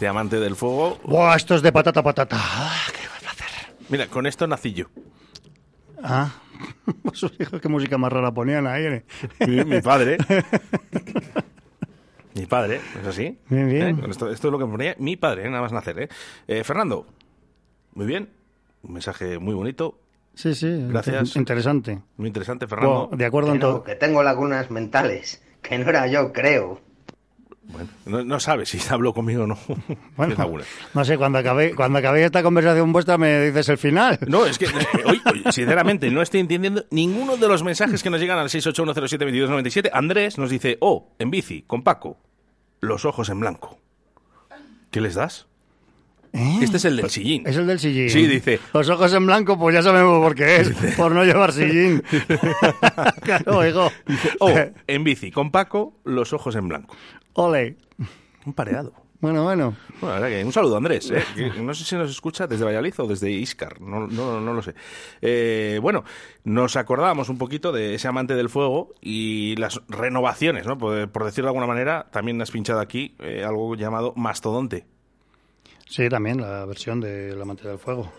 Este amante del fuego. Buah, esto es de patata patata. Ah, Mira, con esto nací yo. Ah, sus hijos, qué música más rara ponían ahí. ¿eh? Mi, mi padre. mi padre, ¿es así? Bien, bien. ¿Eh? Esto, esto es lo que me ponía mi padre, ¿eh? nada más nacer. ¿eh? Eh, Fernando, muy bien. Un mensaje muy bonito. Sí, sí. Gracias. Interesante. Muy interesante, Fernando. De acuerdo Que en no, todo. que tengo lagunas mentales. Que no era yo, creo. Bueno, no, no sabe si habló conmigo o no. Bueno, no sé, cuando acabé, cuando acabé esta conversación vuestra me dices el final. No, es que, hoy, hoy, sinceramente, no estoy entendiendo ninguno de los mensajes que nos llegan al 681072297. Andrés nos dice, oh, en bici, con Paco, los ojos en blanco. ¿Qué les das? Este es el del sillín. Es el del sillín. Sí, dice. Los ojos en blanco, pues ya sabemos por qué es. Por no llevar sillín. claro, hijo. Oh, en bici, con Paco, los ojos en blanco. Ole. Un pareado. Bueno, bueno. Bueno, un saludo, Andrés. ¿eh? No sé si nos escucha desde Valladolid o desde Iscar, no, no, no lo sé. Eh, bueno, nos acordábamos un poquito de ese amante del fuego y las renovaciones, ¿no? Por, por decirlo de alguna manera, también has pinchado aquí eh, algo llamado mastodonte. Sí, también la versión de La Amante del Fuego.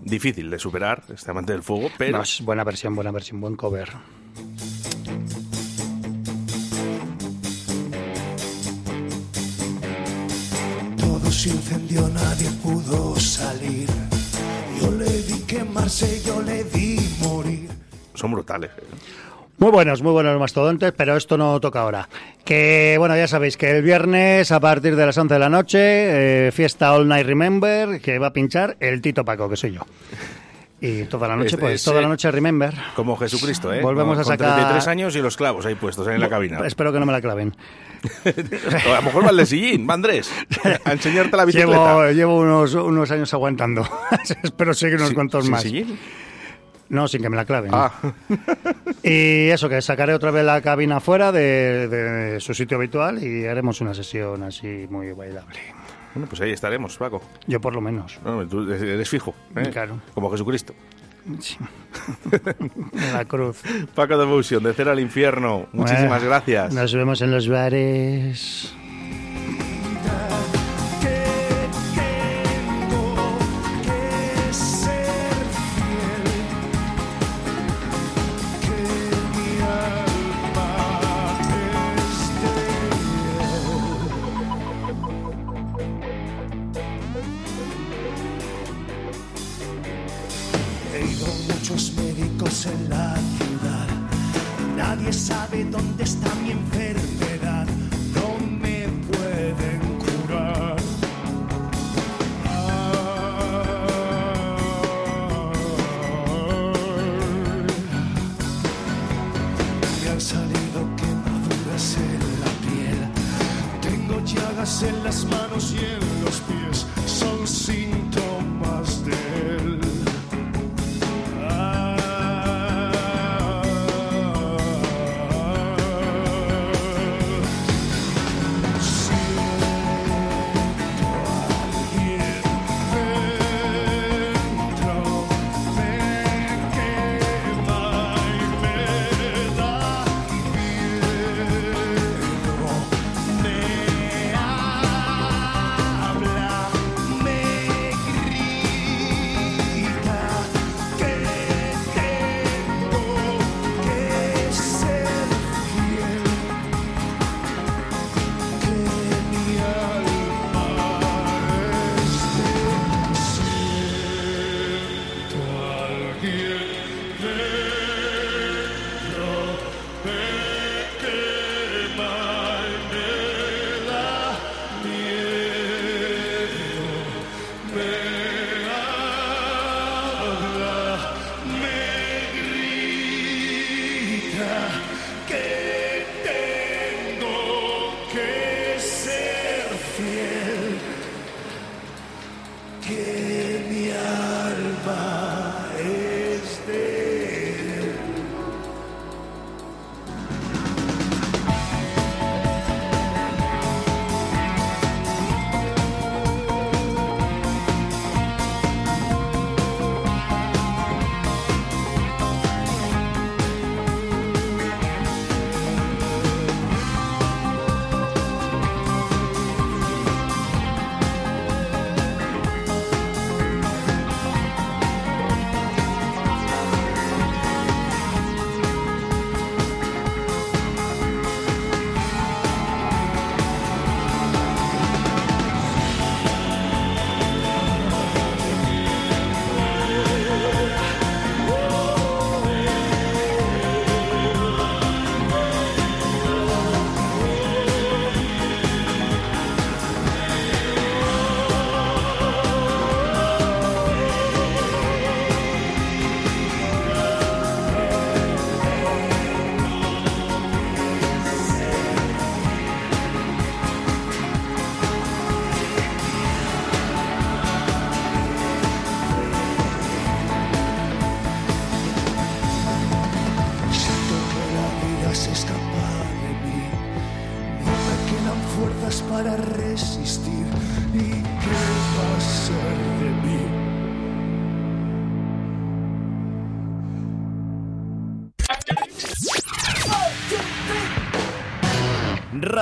Difícil de superar, este amante del fuego, pero... No, es buena versión, buena versión, buen cover. Todo se incendió, nadie pudo salir. Yo le di quemarse, yo le di morir. Son brutales. ¿eh? Muy buenos, muy buenos mastodontes, pero esto no toca ahora. Que, bueno, ya sabéis que el viernes a partir de las 11 de la noche, eh, fiesta All Night Remember, que va a pinchar el Tito Paco, que soy yo. Y toda la noche, Es- pues, es, toda eh, la noche Remember. Como Jesucristo, ¿eh? Volvemos Con- a con sacar- 33 años y los clavos ahí puestos en la cabina. Espero que no me la claven. a lo mejor va el de sillín, va Andrés, a enseñarte la bicicleta. Llevo, llevo unos, unos años aguantando. Espero seguir unos ¿Sin- cuantos sin más. sillín? No, sin que me la claven. Ah. Y eso, que sacaré otra vez la cabina fuera de, de su sitio habitual y haremos una sesión así muy bailable. Bueno, pues ahí estaremos, Paco. Yo por lo menos. No, tú eres fijo, ¿eh? Claro. Como Jesucristo. Sí. La cruz. Paco de Fusion, de cero al infierno. Muchísimas Bueno, gracias. Nos vemos en los bares. En la piel. Tengo llagas en las manos y en los pies. Son síntomas de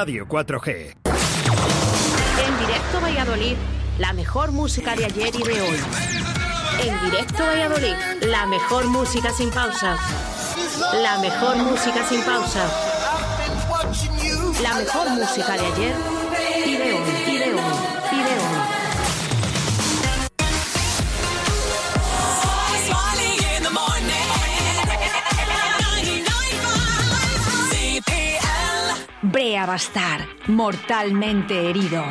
Radio 4G. En directo Valladolid, la mejor música de ayer y de hoy. En directo Valladolid, la mejor música sin pausa. La mejor música sin pausa. La mejor música de ayer bastar, mortalmente herido.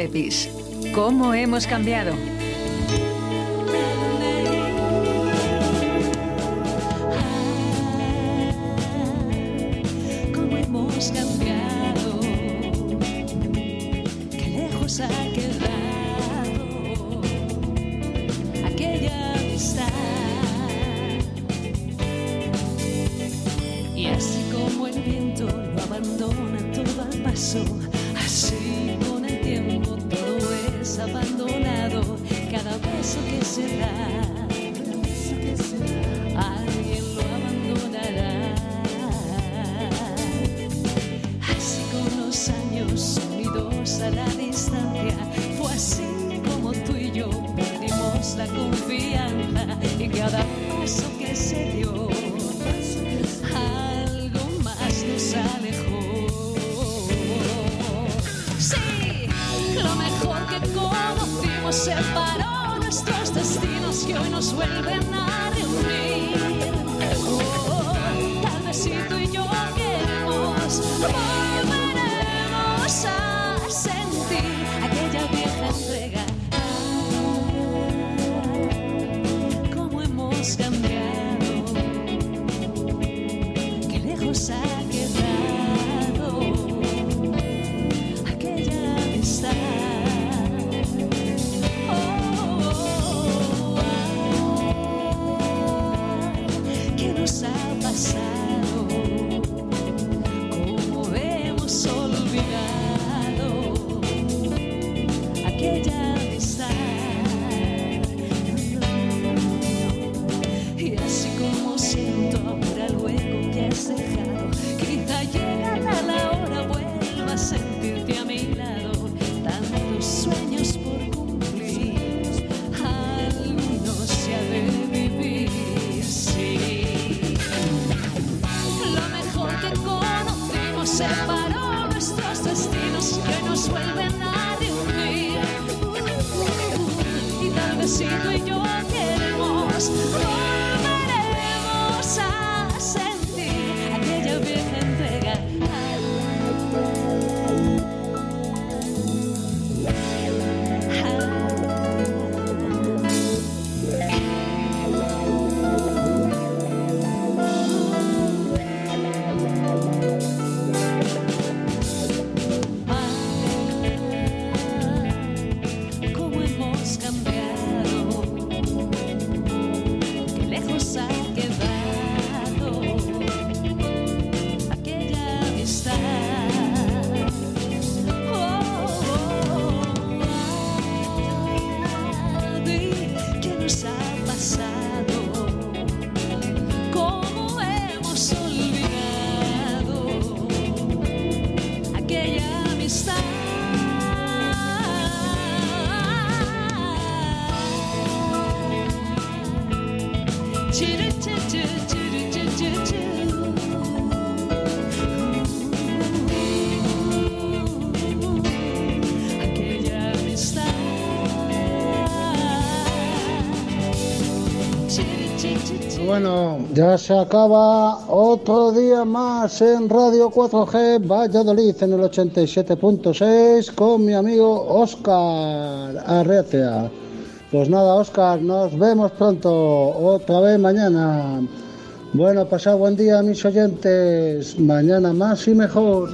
Pepis. ¿Cómo hemos cambiado? ¿Cómo hemos cambiado? Qué lejos ha Bueno, ya se acaba otro día más en Radio 4G Valladolid en el 87.6 con mi amigo Oscar Arrecia. Pues nada, Oscar, nos vemos pronto, otra vez mañana. Bueno, pasad buen día, mis oyentes. Mañana más y mejor.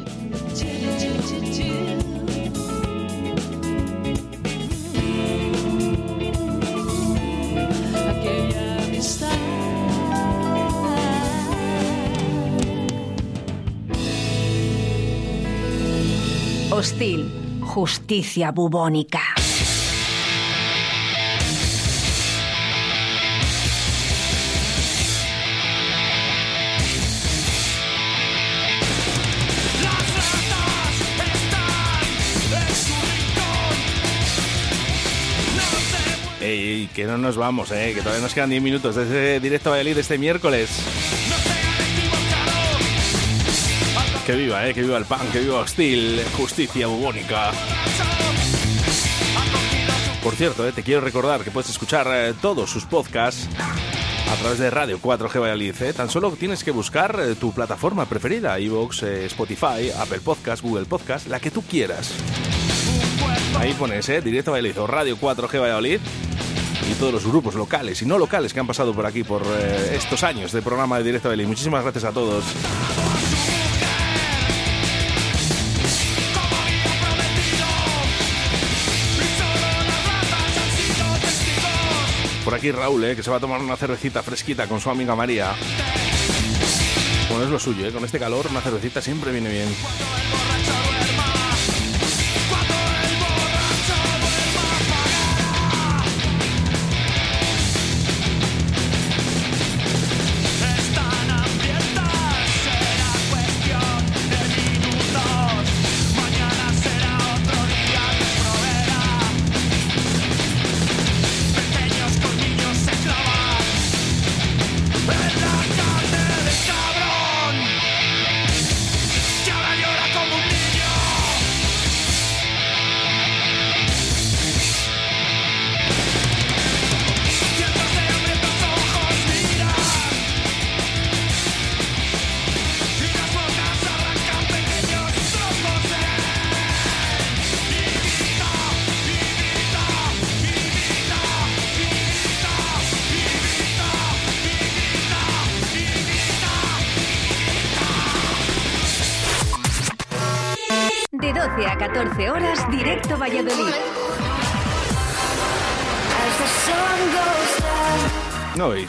Justicia bubónica. Ey, que no nos vamos, eh, que todavía nos quedan 10 minutos de ese directo Valladolid de este miércoles. Que viva, eh, que viva el pan, que viva Hostil, justicia bubónica. Por cierto, eh, te quiero recordar que puedes escuchar eh, todos sus podcasts a través de Radio 4G Valladolid. eh. Tan solo tienes que buscar eh, tu plataforma preferida, iVoox, Spotify, Apple Podcast, Google Podcast, la que tú quieras. Ahí pones, ¿eh? Directo Valladolid o Radio 4G Valladolid y todos los grupos locales y no locales que han pasado por aquí por estos años de programa de Directo Valladolid. Muchísimas gracias a todos. Aquí Raúl, ¿eh? que se va a tomar una cervecita fresquita con su amiga María. Bueno, es lo suyo, ¿eh? Con este calor una cervecita siempre viene bien.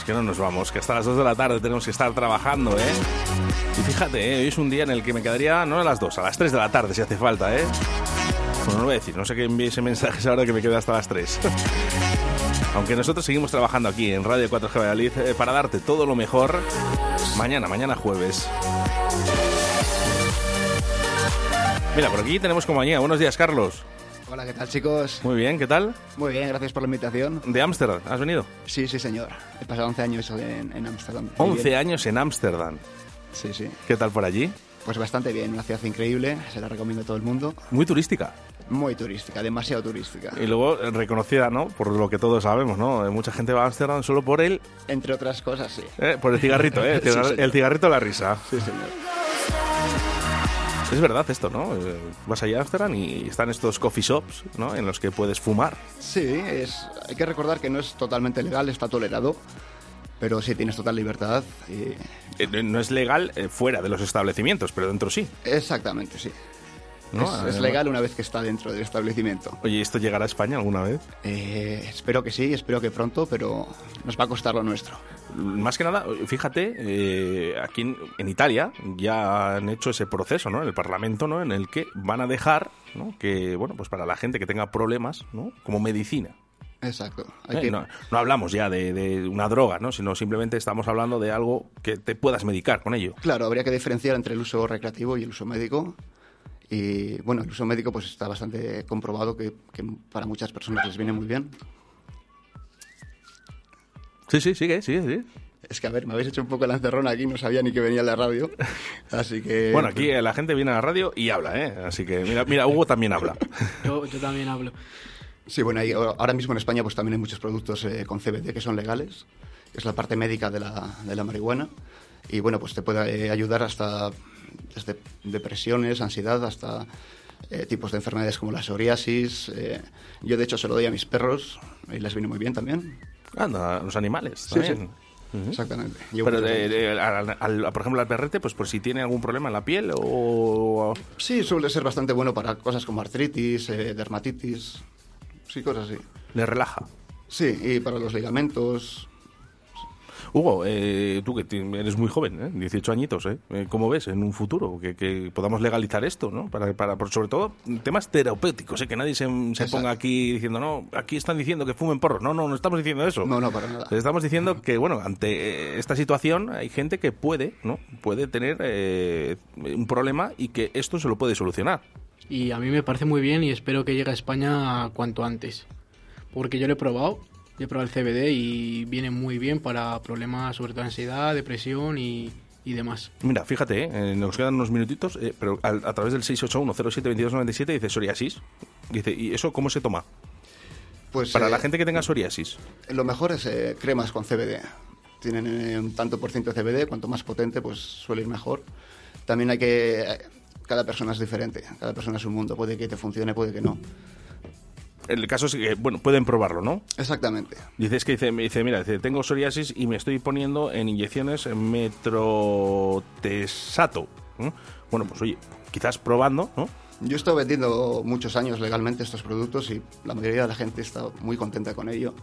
Que no nos vamos, que hasta las 2 de la tarde tenemos que estar trabajando, ¿eh? Y fíjate, ¿eh? hoy es un día en el que me quedaría, no a las 2, a las 3 de la tarde si hace falta, ¿eh? Bueno, no voy a decir, no sé que envíe ese mensaje ahora que me quede hasta las 3. Aunque nosotros seguimos trabajando aquí en Radio 4G Valladolid eh, para darte todo lo mejor mañana, mañana jueves. Mira, por aquí tenemos compañía. Buenos días, Carlos. Hola, ¿qué tal chicos? Muy bien, ¿qué tal? Muy bien, gracias por la invitación. ¿De Ámsterdam? ¿Has venido? Sí, sí, señor. He pasado 11 años en Ámsterdam. Muy 11 bien. años en Ámsterdam. Sí, sí. ¿Qué tal por allí? Pues bastante bien, una ciudad increíble, se la recomiendo a todo el mundo. Muy turística. Muy turística, demasiado turística. Y luego reconocida, ¿no? Por lo que todos sabemos, ¿no? Eh, Mucha gente va a Ámsterdam solo por el, Entre otras cosas, sí. eh, por el cigarrito, ¿eh? El, Sí, cigarrito de la risa. Sí, señor. Es verdad esto, ¿no? Eh, Vas allá a Ámsterdam y están estos coffee shops, ¿no? En los que puedes fumar. Sí, es, hay que recordar que no es totalmente legal, está tolerado, pero sí tienes total libertad. Y... Eh, No es legal eh, fuera de los establecimientos, pero dentro sí. Exactamente, sí. ¿No? Es, legal una vez que está dentro del establecimiento. Oye, ¿esto llegará a España alguna vez? Eh, espero que sí, espero que pronto, pero nos va a costar lo nuestro. Más que nada, fíjate, eh, aquí en, en Italia ya han hecho ese proceso, ¿no? En el Parlamento, ¿no? En el que van a dejar, ¿no? Que, bueno, pues para la gente que tenga problemas, ¿no? Como medicina. Exacto. Hay Eh, que- no, no hablamos ya de, de una droga, ¿no? Sino simplemente estamos hablando de algo que te puedas medicar con ello. Claro, habría que diferenciar entre el uso recreativo y el uso médico. Y bueno, el uso médico pues está bastante comprobado que, que para muchas personas les viene muy bien. Sí, sí, sigue, sigue, sigue. Es que a ver, me habéis hecho un poco la encerrona aquí, no sabía ni que venía la radio. Así que. Bueno, aquí eh, la gente viene a la radio y habla, ¿eh? Así que, mira, mira Hugo también habla. Yo, yo también hablo. Sí, bueno, ahí- ahora mismo en España pues también hay muchos productos eh, con CBD que son legales. Es la parte médica de la, de la marihuana. Y bueno, pues te puede eh, ayudar hasta desde depresiones, ansiedad, hasta eh, tipos de enfermedades como la psoriasis. eh, yo de hecho se lo doy a mis perros y les viene muy bien también. Anda, los animales Sí, también. sí. Ujú. Exactamente. Pero, de- de- al- al- por ejemplo, al perrete, pues por si tiene algún problema en la piel o... Sí, suele ser bastante bueno para cosas como artritis, eh, dermatitis, sí, cosas así. Le relaja. Sí, y para los ligamentos. Hugo, eh, tú que eres muy joven, ¿eh? 18 añitos, ¿eh? Eh, ¿Cómo ves en un futuro que, que podamos legalizar esto, ¿no? Para, para, por sobre todo, temas terapéuticos, ¿eh? Que nadie se, se ponga aquí diciendo, no, aquí están diciendo que fumen porros. No, no, no estamos diciendo eso. No, no, para nada. Estamos diciendo que, bueno, ante eh, esta situación hay gente que puede, ¿no? Puede tener eh, un problema y que esto se lo puede solucionar. Y a mí me parece muy bien y espero que llegue a España cuanto antes. Porque yo lo he probado, yo he probado el CBD y viene muy bien para problemas sobre todo ansiedad, depresión y, y demás. Mira, fíjate, ¿eh? Eh, nos quedan unos minutitos, eh, pero al- a, través del 681-07-2297 dice psoriasis. Dice, ¿y eso cómo se toma? Pues, Para eh, la gente que tenga psoriasis. Lo mejor es eh, cremas con CBD. Tienen eh, un tanto por ciento de CBD, cuanto más potente, pues suele ir mejor. También hay que... eh, Cada persona es diferente, cada persona es un mundo. Puede que te funcione, puede que no. El caso es que, bueno, pueden probarlo, ¿no? Exactamente. Dices que dice, me dice, mira, dice, tengo psoriasis y me estoy poniendo en inyecciones metrotesato. ¿no? Bueno, pues oye, quizás probando, ¿no? Yo he estado vendiendo muchos años legalmente estos productos y la mayoría de la gente está muy contenta con ello.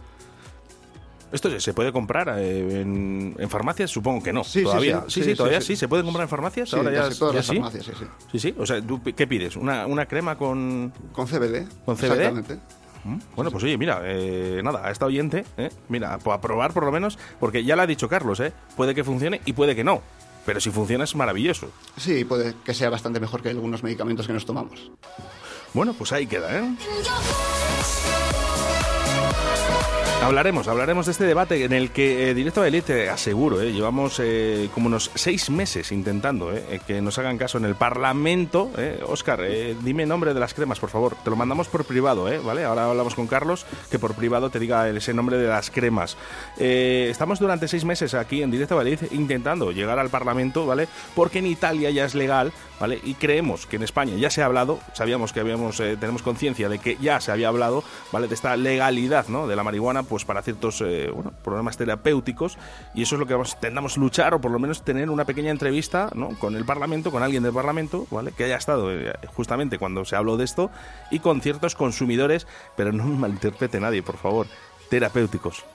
Esto se puede comprar eh, en, en farmacias, supongo que no. Sí, todavía. sí, Sí, sí, sí, todavía sí, sí, sí. se puede comprar en farmacias. Sí, Ahora ya, casi todas ya las sí. farmacias, sí, sí. Sí, sí. O sea, ¿tú pi- ¿qué pides? ¿Una, una crema con Con CBD. con CBD? Exactamente. Mm, Bueno, pues oye, mira, eh, nada, a esta oyente, eh, mira, a probar por lo menos, porque ya lo ha dicho Carlos, eh, puede que funcione y puede que no. Pero si funciona es maravilloso. Sí, puede que sea bastante mejor que algunos medicamentos que nos tomamos. Bueno, pues ahí queda, ¿eh? Hablaremos, hablaremos de este debate en el que eh, Directo a Elite, aseguro, eh, llevamos eh, como unos seis meses intentando eh, que nos hagan caso en el Parlamento. Oscar, dime nombre de las cremas, por favor. Te lo mandamos por privado. ¿vale? Ahora hablamos con Carlos, que por privado te diga ese nombre de las cremas. Estamos durante seis meses aquí en Directo a intentando llegar al Parlamento, ¿vale? Porque en Italia ya es legal, ¿vale? Y creemos que en España ya se ha hablado, sabíamos que habíamos, eh, tenemos conciencia de que ya se había hablado, ¿vale? De esta legalidad, ¿no? De la marihuana, pues para ciertos, eh, bueno, problemas terapéuticos y eso es lo que vamos, intentamos luchar o por lo menos tener una pequeña entrevista, ¿no? Con el Parlamento, con alguien del Parlamento, ¿vale? Que haya estado eh, justamente cuando se habló de esto y con ciertos consumidores, pero no me malinterprete nadie, por favor, terapéuticos.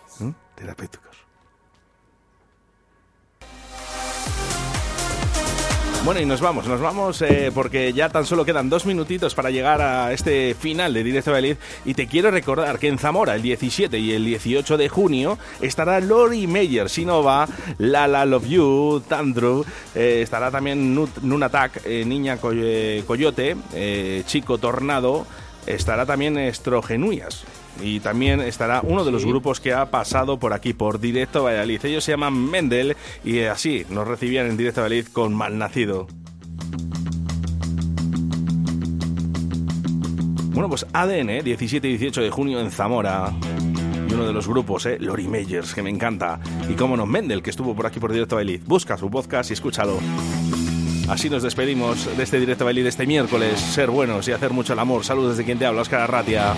Terapéuticos. Bueno, y nos vamos, nos vamos eh, porque ya tan solo quedan dos minutitos para llegar a este final de Directo Valid y te quiero recordar que en Zamora el 17 y el 18 de junio estará Lori Meyer, Sinova, Lala Love You, Tandru, eh, estará también Nunatak, eh, Niña Coy- Coyote, Chico Tornado, estará también Estrogenuyas. Y también estará uno de los grupos que ha pasado por aquí, por Directo Valladolid. Ellos se llaman Mendel y así nos recibían en Directo Valladolid con Malnacido. Bueno, pues ADN, ¿eh? 17 y 18 de junio en Zamora. Y uno de los grupos, ¿eh? Lori Meyers, que me encanta. Y cómo no, Mendel, que estuvo por aquí por Directo Valladolid. Busca su podcast y escúchalo. Así nos despedimos de este Directo Valladolid de este miércoles. Ser buenos y hacer mucho el amor. Saludos desde quien te habla, Oscar Arratia.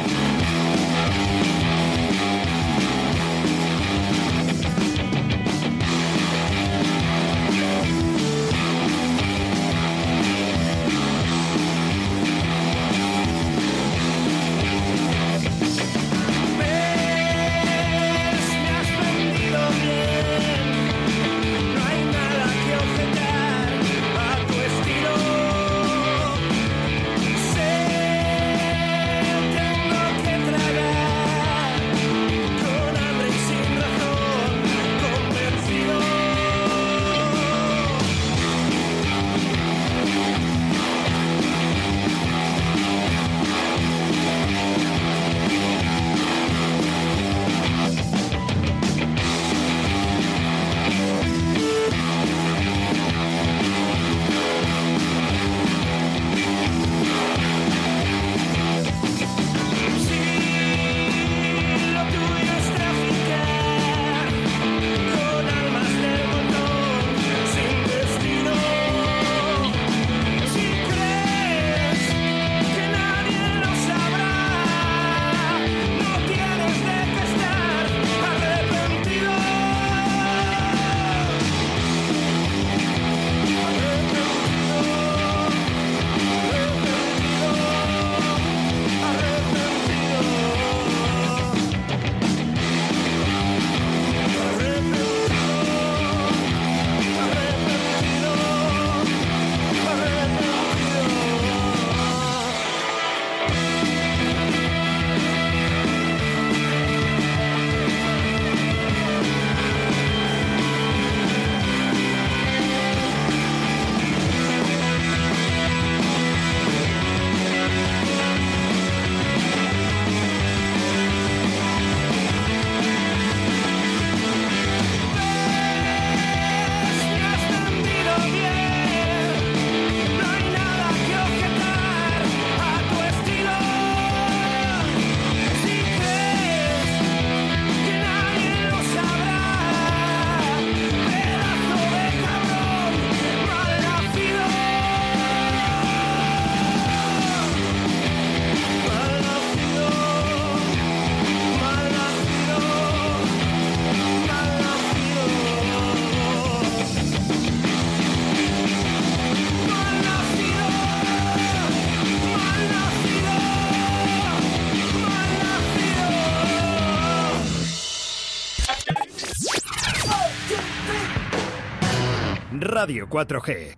Radio 4G.